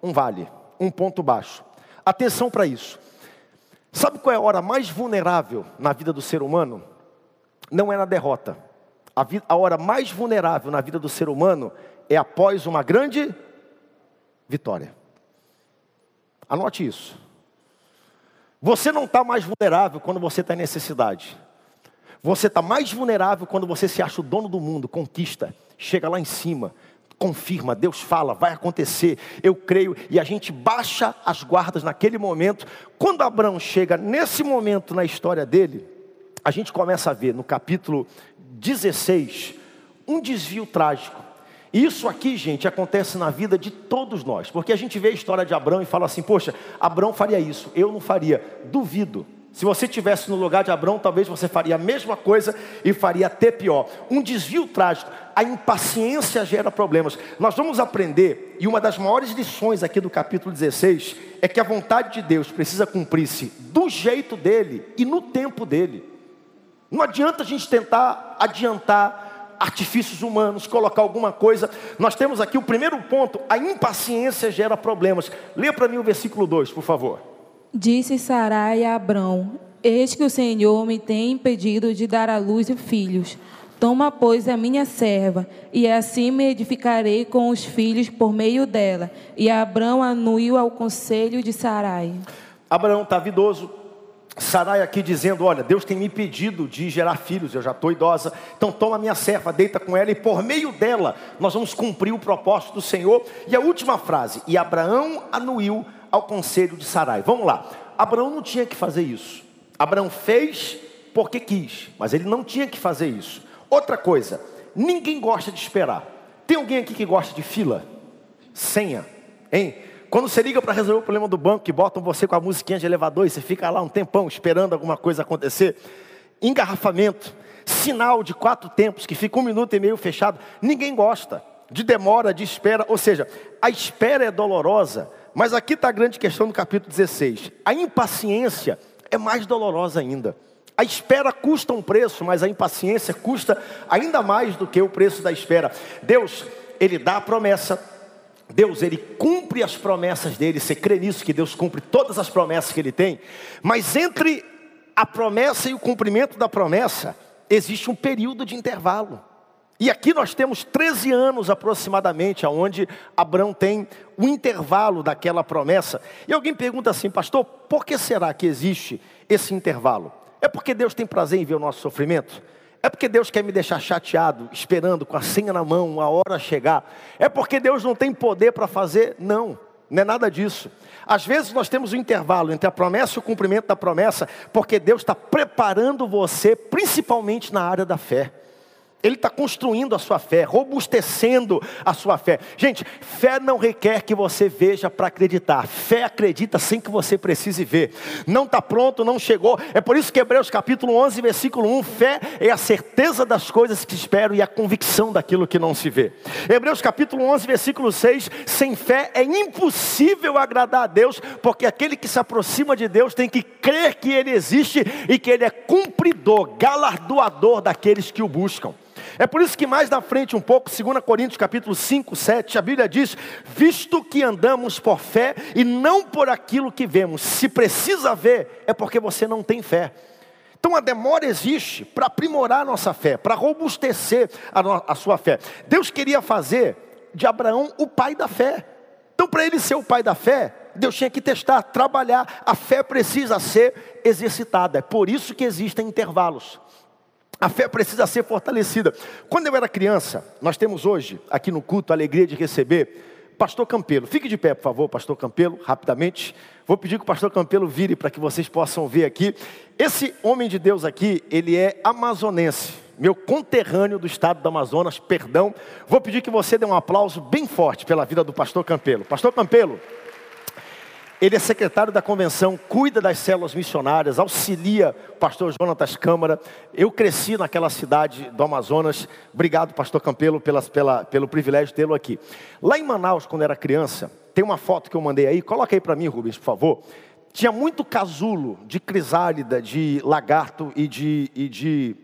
Speaker 1: um vale, um ponto baixo. Atenção para isso. Sabe qual é a hora mais vulnerável na vida do ser humano? Não é na derrota. A, vida, a hora mais vulnerável na vida do ser humano é após uma grande vitória. Anote isso. Você não está mais vulnerável quando você está em necessidade. Você está mais vulnerável quando você se acha o dono do mundo, conquista, chega lá em cima, confirma, Deus fala, vai acontecer, eu creio, e a gente baixa as guardas naquele momento. Quando Abraão chega nesse momento na história dele, a gente começa a ver no capítulo 16 um desvio trágico. Isso aqui, gente, acontece na vida de todos nós, porque a gente vê a história de Abraão e fala assim: poxa, Abraão faria isso, eu não faria. Duvido. Se você estivesse no lugar de Abraão, talvez você faria a mesma coisa e faria até pior. Um desvio trágico, a impaciência gera problemas. Nós vamos aprender, e uma das maiores lições aqui do capítulo 16 é que a vontade de Deus precisa cumprir-se do jeito dele e no tempo dele. Não adianta a gente tentar adiantar artifícios humanos, colocar alguma coisa. Nós temos aqui o primeiro ponto: a impaciência gera problemas. Lê para mim o versículo 2, por favor.
Speaker 3: Disse Sarai a Abrão: Eis que o Senhor me tem impedido de dar à luz filhos. Toma, pois, a minha serva, e assim me edificarei com os filhos por meio dela. E Abrão anuiu ao conselho de Sarai.
Speaker 1: Abraão está vidoso, Sarai aqui dizendo: Olha, Deus tem me pedido de gerar filhos, eu já estou idosa, então toma minha serva, deita com ela, e por meio dela nós vamos cumprir o propósito do Senhor. E a última frase: E Abraão anuiu ao conselho de Sarai. Vamos lá, Abraão não tinha que fazer isso, Abraão fez porque quis, mas ele não tinha que fazer isso. Outra coisa, ninguém gosta de esperar. Tem alguém aqui que gosta de fila? Senha, hein? Quando você liga para resolver o problema do banco, que botam você com a musiquinha de elevador e você fica lá um tempão esperando alguma coisa acontecer, engarrafamento, sinal de quatro tempos que fica um minuto e meio fechado, ninguém gosta de demora, de espera, ou seja, a espera é dolorosa, mas aqui está a grande questão do capítulo 16: a impaciência é mais dolorosa ainda. A espera custa um preço, mas a impaciência custa ainda mais do que o preço da espera. Deus, Ele dá a promessa, Deus, ele cumpre as promessas dele, você crê nisso, que Deus cumpre todas as promessas que ele tem, mas entre a promessa e o cumprimento da promessa, existe um período de intervalo. E aqui nós temos 13 anos aproximadamente, aonde Abraão tem o intervalo daquela promessa. E alguém pergunta assim, pastor, por que será que existe esse intervalo? É porque Deus tem prazer em ver o nosso sofrimento? É porque Deus quer me deixar chateado, esperando com a senha na mão, a hora chegar. É porque Deus não tem poder para fazer? Não, não é nada disso. Às vezes nós temos um intervalo entre a promessa e o cumprimento da promessa, porque Deus está preparando você, principalmente na área da fé. Ele está construindo a sua fé, robustecendo a sua fé. Gente, fé não requer que você veja para acreditar. Fé acredita sem que você precise ver. Não está pronto, não chegou. É por isso que Hebreus capítulo 11, versículo 1, fé é a certeza das coisas que espero e a convicção daquilo que não se vê. Hebreus capítulo 11, versículo 6, sem fé é impossível agradar a Deus, porque aquele que se aproxima de Deus tem que crer que Ele existe e que Ele é cumpridor, galardoador daqueles que o buscam. É por isso que mais na frente um pouco, 2 Coríntios capítulo 5, 7, a Bíblia diz: "Visto que andamos por fé e não por aquilo que vemos. Se precisa ver, é porque você não tem fé." Então a demora existe para aprimorar a nossa fé, para robustecer a, no, a sua fé. Deus queria fazer de Abraão o pai da fé. Então, para ele ser o pai da fé, Deus tinha que testar, trabalhar. A fé precisa ser exercitada. É por isso que existem intervalos. A fé precisa ser fortalecida. Quando eu era criança, nós temos hoje, aqui no culto, a alegria de receber Pastor Campelo. Fique de pé, por favor, Pastor Campelo, rapidamente. Vou pedir que o Pastor Campelo vire para que vocês possam ver aqui. Esse homem de Deus aqui, ele é amazonense, meu conterrâneo do estado do Amazonas, perdão. Vou pedir que você dê um aplauso bem forte pela vida do Pastor Campelo. Pastor Campelo, ele é secretário da convenção, cuida das células missionárias, auxilia o pastor Jonatas Câmara. Eu cresci naquela cidade do Amazonas. Obrigado, pastor Campelo, pela, pelo privilégio de tê-lo aqui. Lá em Manaus, quando era criança, tem uma foto que eu mandei aí. Coloca aí para mim, Rubens, por favor. Tinha muito casulo de crisálida, de lagarto e de, e de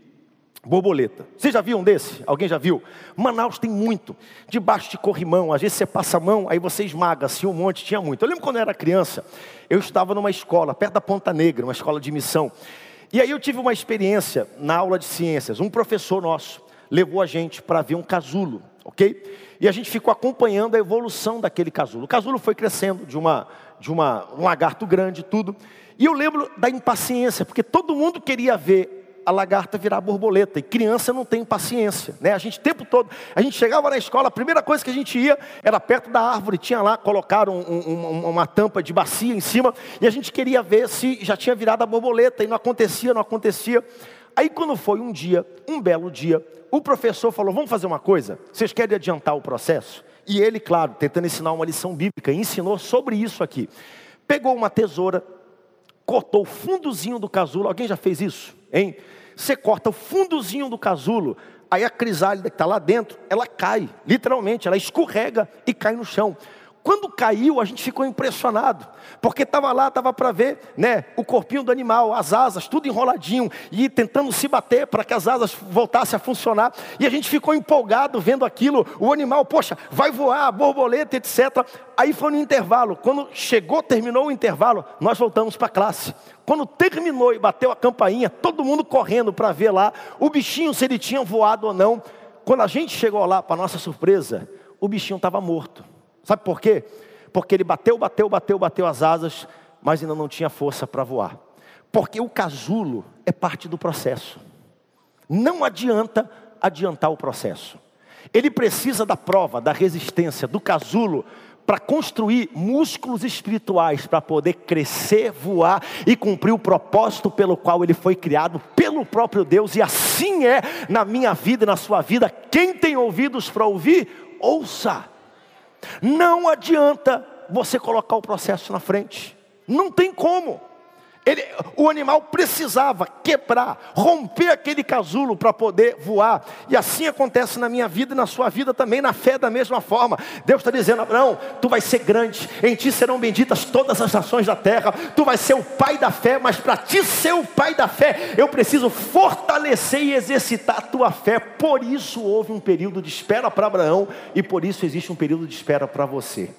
Speaker 1: borboleta. Você já viu um desse? Alguém já viu? Manaus tem muito. Debaixo de corrimão, às vezes você passa a mão, aí você esmaga, assim um monte, tinha muito. Eu lembro quando eu era criança, eu estava numa escola, perto da Ponta Negra, uma escola de missão. E aí eu tive uma experiência na aula de ciências. Um professor nosso levou a gente para ver um casulo, ok? E a gente ficou acompanhando a evolução daquele casulo. O casulo foi crescendo de uma de uma, um lagarto grande, tudo. E eu lembro da impaciência, porque todo mundo queria ver a lagarta virar borboleta. E criança não tem paciência, né? A gente o tempo todo, a gente chegava na escola, a primeira coisa que a gente ia era perto da árvore, tinha lá, colocaram um, um, uma tampa de bacia em cima, e a gente queria ver se já tinha virado a borboleta, e não acontecia, não acontecia. Aí quando foi um dia, um belo dia, o professor falou: vamos fazer uma coisa, vocês querem adiantar o processo? E ele, claro, tentando ensinar uma lição bíblica, ensinou sobre isso aqui. Pegou uma tesoura, cortou o fundozinho do casulo. Alguém já fez isso? Hein? Você corta o fundozinho do casulo, aí a crisálida que está lá dentro, ela cai, literalmente, ela escorrega e cai no chão. Quando caiu, a gente ficou impressionado, porque estava lá, estava para ver né, o corpinho do animal, as asas, tudo enroladinho, e tentando se bater para que as asas voltassem a funcionar. E a gente ficou empolgado vendo aquilo, o animal, poxa, vai voar, borboleta, etc. Aí foi no intervalo. Quando chegou, terminou o intervalo, nós voltamos para a classe. Quando terminou e bateu a campainha, todo mundo correndo para ver lá o bichinho, se ele tinha voado ou não. Quando a gente chegou lá, para nossa surpresa, o bichinho estava morto. Sabe por quê? Porque ele bateu, bateu, bateu, bateu as asas, mas ainda não tinha força para voar. Porque o casulo é parte do processo. Não adianta adiantar o processo. Ele precisa da prova, da resistência, do casulo, para construir músculos espirituais, para poder crescer, voar e cumprir o propósito pelo qual ele foi criado pelo próprio Deus, e assim é na minha vida e na sua vida. Quem tem ouvidos para ouvir, ouça. Não adianta você colocar o processo na frente. Não tem como. Ele, o animal precisava quebrar, romper aquele casulo para poder voar. E assim acontece na minha vida e na sua vida também, na fé da mesma forma. Deus está dizendo: Abraão, tu vais ser grande, em ti serão benditas todas as nações da terra. Tu vais ser o pai da fé, mas para ti ser o pai da fé, eu preciso fortalecer e exercitar a tua fé. Por isso houve um período de espera para Abraão e por isso existe um período de espera para você.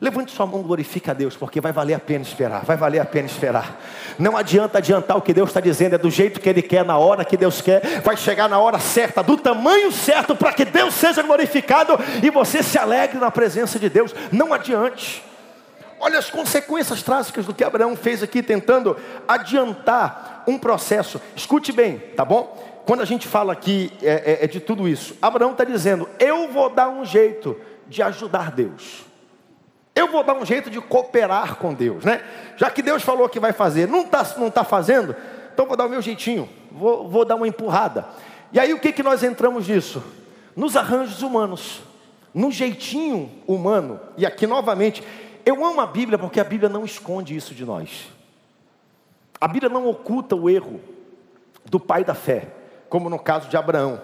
Speaker 1: Levante sua mão, glorifica a Deus, porque vai valer a pena esperar, vai valer a pena esperar. Não adianta adiantar o que Deus está dizendo, é do jeito que Ele quer, na hora que Deus quer, vai chegar na hora certa, do tamanho certo, para que Deus seja glorificado e você se alegre na presença de Deus. Não adiante. Olha as consequências trágicas do que Abraão fez aqui, tentando adiantar um processo. Escute bem, tá bom? Quando a gente fala aqui é, é, é de tudo isso, Abraão está dizendo: Eu vou dar um jeito de ajudar Deus. Eu vou dar um jeito de cooperar com Deus, né? Já que Deus falou que vai fazer, não está não tá fazendo, então vou dar o meu jeitinho, vou, vou dar uma empurrada. E aí o que, que nós entramos nisso? Nos arranjos humanos, no jeitinho humano. E aqui novamente, eu amo a Bíblia porque a Bíblia não esconde isso de nós. A Bíblia não oculta o erro do pai da fé, como no caso de Abraão.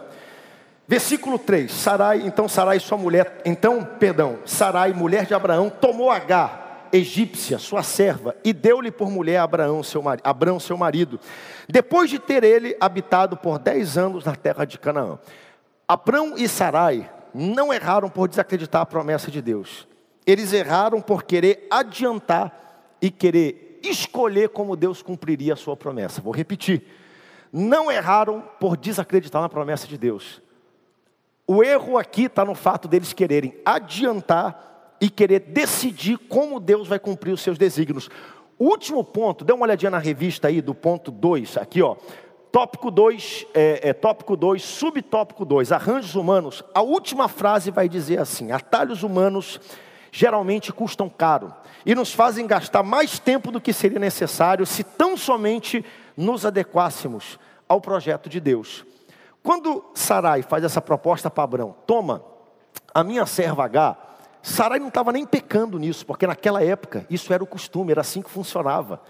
Speaker 1: Versículo 3: Sarai, então Sarai, sua mulher, então, perdão, Sarai, mulher de Abraão, tomou H, egípcia, sua serva, e deu-lhe por mulher Abraão seu, Abraão, seu marido, depois de ter ele habitado por dez anos na terra de Canaã. Abraão e Sarai não erraram por desacreditar a promessa de Deus. Eles erraram por querer adiantar e querer escolher como Deus cumpriria a sua promessa. Vou repetir. Não erraram por desacreditar na promessa de Deus. O erro aqui está no fato deles quererem adiantar e querer decidir como Deus vai cumprir os seus desígnios. Último ponto, dê uma olhadinha na revista aí do ponto 2, aqui ó. Tópico 2, é, é, tópico 2, subtópico 2, arranjos humanos. A última frase vai dizer assim: atalhos humanos geralmente custam caro e nos fazem gastar mais tempo do que seria necessário se tão somente nos adequássemos ao projeto de Deus. Quando Sarai faz essa proposta para Abraão, toma a minha serva H, Sarai não estava nem pecando nisso, porque naquela época isso era o costume, era assim que funcionava.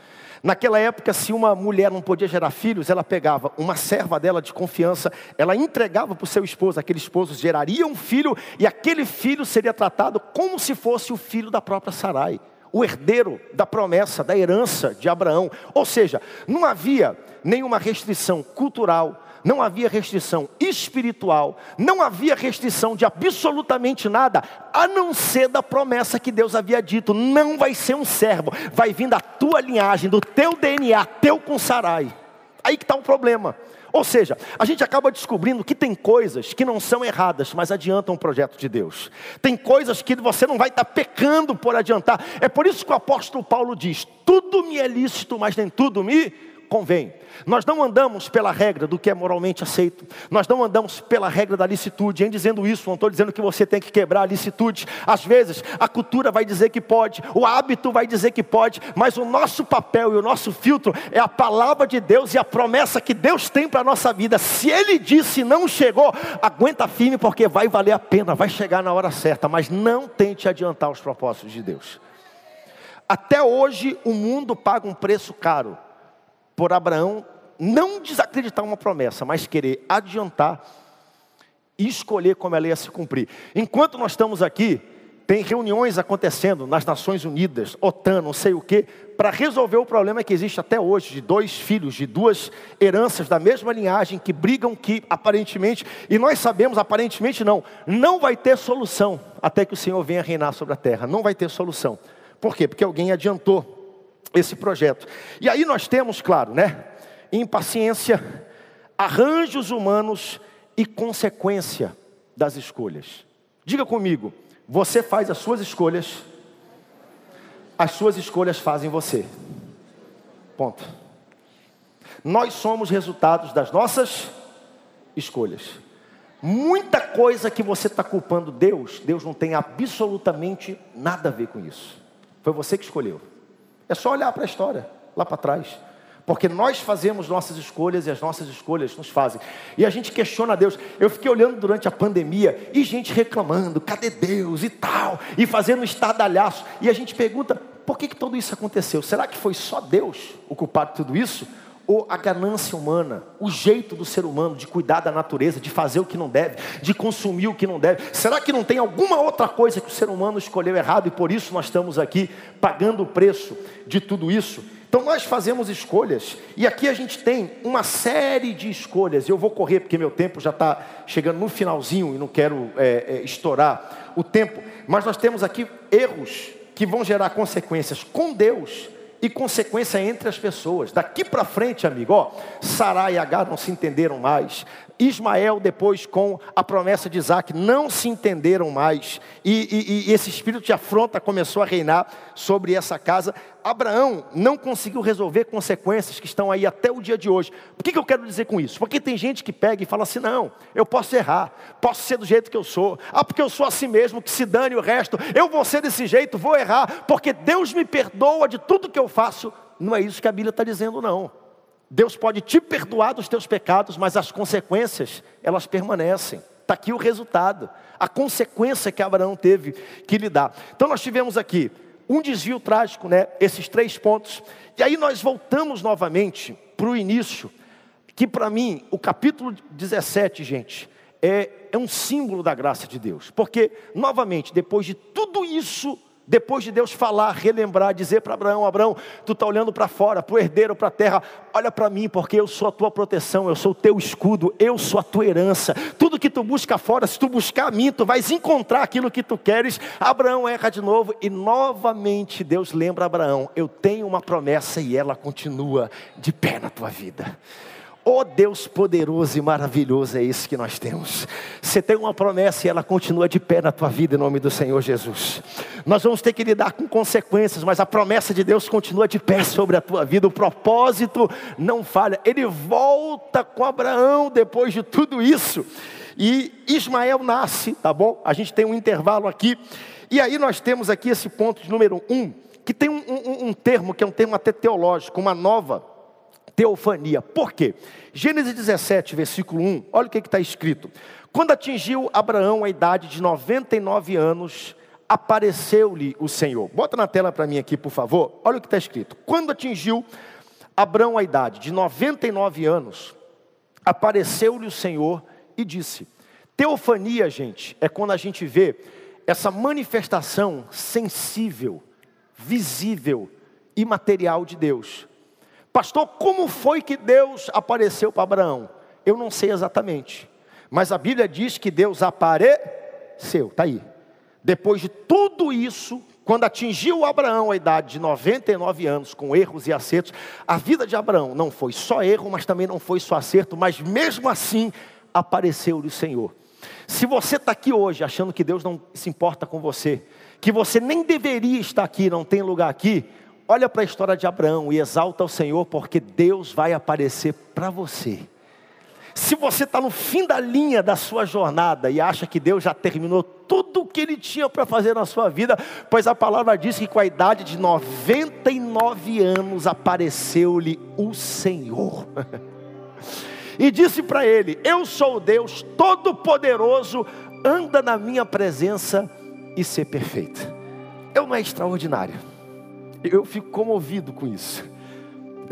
Speaker 1: Naquela época, se uma mulher não podia gerar filhos, ela pegava uma serva dela de confiança, ela entregava para o seu esposo, aquele esposo geraria um filho, e aquele filho seria tratado como se fosse o filho da própria Sarai, o herdeiro da promessa, da herança de Abraão. Ou seja, não havia nenhuma restrição cultural, não havia restrição espiritual, não havia restrição de absolutamente nada, a não ser da promessa que Deus havia dito: não vai ser um servo, vai vir da tua linhagem, do teu DNA, teu com Sarai. Aí que está o problema. Ou seja, a gente acaba descobrindo que tem coisas que não são erradas, mas adiantam o projeto de Deus. Tem coisas que você não vai estar tá pecando por adiantar. É por isso que o apóstolo Paulo diz: tudo me é lícito, mas nem tudo me convém. Nós não andamos pela regra do que é moralmente aceito. Nós não andamos pela regra da licitude. Em dizendo isso, não estou dizendo que você tem que quebrar a licitude. Às vezes, a cultura vai dizer que pode, o hábito vai dizer que pode, mas o nosso papel e o nosso filtro é a palavra de Deus e a promessa que Deus tem para a nossa vida. Se Ele disse não chegou, aguenta firme, porque vai valer a pena, vai chegar na hora certa, mas não tente adiantar os propósitos de Deus. Até hoje, o mundo paga um preço caro por Abraão não desacreditar uma promessa, mas querer adiantar e escolher como ela ia se cumprir. Enquanto nós estamos aqui, tem reuniões acontecendo nas Nações Unidas, OTAN, não sei o quê, para resolver o problema que existe até hoje, de dois filhos, de duas heranças da mesma linhagem, que brigam que aparentemente, e nós sabemos, aparentemente não, não vai ter solução até que o Senhor venha reinar sobre a terra, não vai ter solução. Por quê? Porque alguém adiantou esse projeto. E aí nós temos, claro, né? Impaciência, arranjos humanos e consequência das escolhas. Diga comigo, você faz as suas escolhas, as suas escolhas fazem você. Ponto. Nós somos resultados das nossas escolhas. Muita coisa que você está culpando Deus, Deus não tem absolutamente nada a ver com isso. Foi você que escolheu. É só olhar para a história, lá para trás. Porque nós fazemos nossas escolhas e as nossas escolhas nos fazem. E a gente questiona Deus. Eu fiquei olhando durante a pandemia e gente reclamando, cadê Deus e tal, e fazendo estardalhaço. E a gente pergunta, por que, que tudo isso aconteceu? Será que foi só Deus o culpado de tudo isso? A ganância humana, o jeito do ser humano de cuidar da natureza, de fazer o que não deve, de consumir o que não deve. Será que não tem alguma outra coisa que o ser humano escolheu errado e por isso nós estamos aqui pagando o preço de tudo isso? Então nós fazemos escolhas e aqui a gente tem uma série de escolhas. Eu vou correr porque meu tempo já está chegando no finalzinho e não quero é, é, estourar o tempo, mas nós temos aqui erros que vão gerar consequências com Deus e consequência entre as pessoas. Daqui para frente, amigo, ó, Sarai e Agar não se entenderam mais. Ismael, depois com a promessa de Isaac, não se entenderam mais. E, e, e, esse espírito de afronta começou a reinar sobre essa casa. Abraão não conseguiu resolver consequências que estão aí até o dia de hoje. Por que, que eu quero dizer com isso? Porque tem gente que pega e fala assim: não, eu posso errar, posso ser do jeito que eu sou. Ah, porque eu sou assim mesmo, que se dane o resto. Eu vou ser desse jeito, vou errar, porque Deus me perdoa de tudo que eu faço. Não é isso que a Bíblia está dizendo, não. Deus pode te perdoar dos teus pecados, mas as consequências, elas permanecem. Está aqui o resultado, a consequência que Abraão teve que lidar. Então nós tivemos aqui um desvio trágico, né? Esses três pontos. E aí nós voltamos novamente para o início, que para mim, o capítulo 17, gente, é, é um símbolo da graça de Deus. Porque, novamente, depois de tudo isso Depois de Deus falar, relembrar, dizer para Abraão: Abraão, tu está olhando para fora, para o herdeiro, para a terra, olha para mim, porque eu sou a tua proteção, eu sou o teu escudo, eu sou a tua herança. Tudo que tu busca fora, se tu buscar a mim, tu vais encontrar aquilo que tu queres. Abraão erra de novo e novamente Deus lembra Abraão: Eu tenho uma promessa e ela continua de pé na tua vida. Oh Deus poderoso e maravilhoso é esse que nós temos. Você tem uma promessa e ela continua de pé na tua vida em nome do Senhor Jesus. Nós vamos ter que lidar com consequências, mas a promessa de Deus continua de pé sobre a tua vida. O propósito não falha. Ele volta com Abraão depois de tudo isso. E Ismael nasce, tá bom? A gente tem um intervalo aqui. E aí nós temos aqui esse ponto de número um, que tem um, um, um termo que é um termo até teológico, uma nova teofania. Por quê? Gênesis 17, versículo 1, olha o que está escrito. Quando atingiu Abraão a idade de 99 anos, apareceu-lhe o Senhor. Bota na tela para mim aqui, por favor. Olha o que está escrito. Quando atingiu Abraão a idade de 99 anos, apareceu-lhe o Senhor e disse: Teofania, gente, é quando a gente vê essa manifestação sensível, visível e material de Deus. Pastor, como foi que Deus apareceu para Abraão? Eu não sei exatamente. Mas a Bíblia diz que Deus apareceu, está aí. Depois de tudo isso, quando atingiu Abraão a idade de 99 anos, com erros e acertos, a vida de Abraão não foi só erro, mas também não foi só acerto, mas mesmo assim apareceu-lhe o Senhor. Se você está aqui hoje achando que Deus não se importa com você, que você nem deveria estar aqui, não tem lugar aqui, olha para a história de Abraão e exalta o Senhor, porque Deus vai aparecer para você. Se você está no fim da linha da sua jornada e acha que Deus já terminou tudo o que Ele tinha para fazer na sua vida, pois a palavra diz que com a idade de 99 anos apareceu-lhe o Senhor. e disse para ele: Eu sou o Deus Todo-Poderoso, anda na minha presença e ser perfeito. Eu não é extraordinário. Eu fico comovido com isso.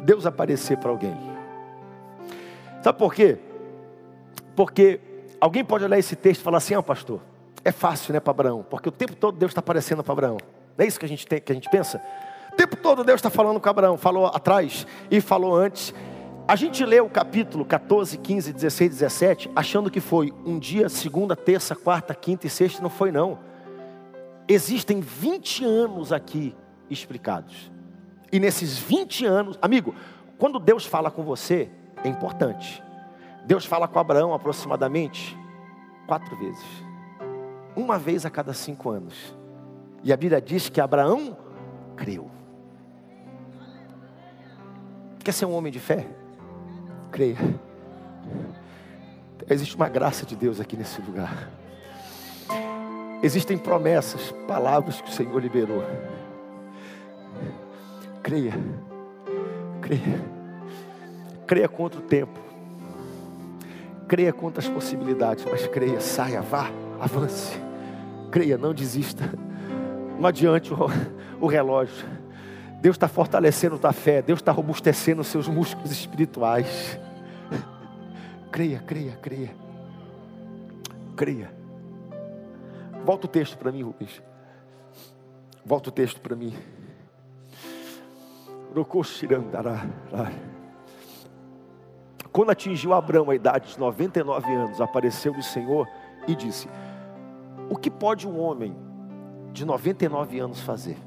Speaker 1: Deus aparecer para alguém. Sabe por quê? Porque alguém pode olhar esse texto e falar assim: ah, pastor, é fácil, né, para Abraão? Porque o tempo todo Deus está aparecendo para Abraão. Não é isso que a gente, tem, que a gente pensa? O tempo todo Deus está falando com Abraão, falou atrás e falou antes. A gente lê o capítulo 14, 15, 16, 17, achando que foi um dia, segunda, terça, quarta, quinta e sexta, não foi não. Existem 20 anos aqui explicados. E nesses 20 anos, amigo, quando Deus fala com você, é importante. Deus fala com Abraão aproximadamente quatro vezes. Uma vez a cada cinco anos. E a Bíblia diz que Abraão creu. Quer ser um homem de fé? Creia. Existe uma graça de Deus aqui nesse lugar. Existem promessas, palavras que o Senhor liberou. Creia. Creia. Creia contra o tempo. Creia contra as possibilidades, mas creia, saia, vá, avance. Creia, não desista. Não adiante o, o relógio. Deus está fortalecendo tua fé, Deus está robustecendo os seus músculos espirituais. Creia, creia, creia. Creia. Volta o texto para mim, Rubens. Volta o texto para mim. Quando atingiu Abraão a idade de 99 anos, apareceu o Senhor e disse: O que pode um homem de 99 anos fazer?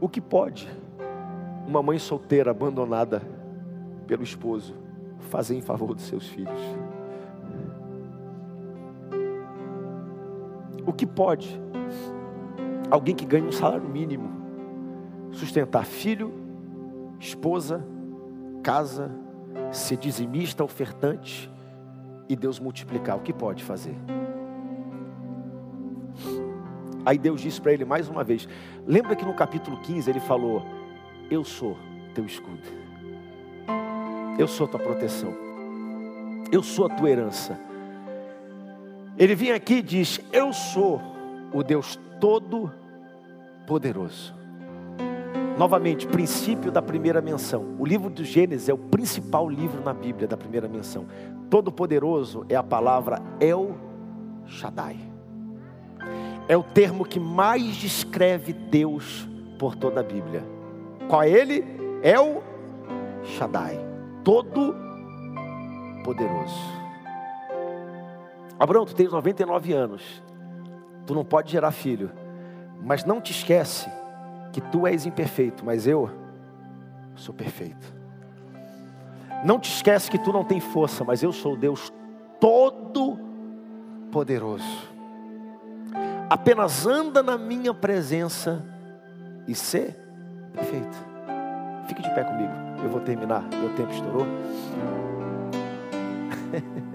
Speaker 1: O que pode uma mãe solteira abandonada pelo esposo fazer em favor dos seus filhos? O que pode Alguém que ganha um salário mínimo, sustentar filho, esposa, casa, ser dizimista, ofertante e Deus multiplicar, o que pode fazer? Aí Deus disse para ele mais uma vez: lembra que no capítulo 15 ele falou: Eu sou teu escudo, eu sou tua proteção, eu sou a tua herança. Ele vem aqui e diz: Eu sou o Deus Todo-Poderoso. Novamente, princípio da primeira menção. O livro do Gênesis é o principal livro na Bíblia da primeira menção. Todo-Poderoso é a palavra El Shaddai. é o termo que mais descreve Deus por toda a Bíblia. Qual é ele? O Shaddai, todo poderoso. Abraão, tu tens 99 anos, tu não pode gerar filho, mas não te esquece que tu és imperfeito, mas eu sou perfeito. Não te esquece que tu não tem força, mas eu sou Deus todo poderoso. Apenas anda na minha presença e ser perfeito. Fique de pé comigo. Eu vou terminar. Meu tempo estourou.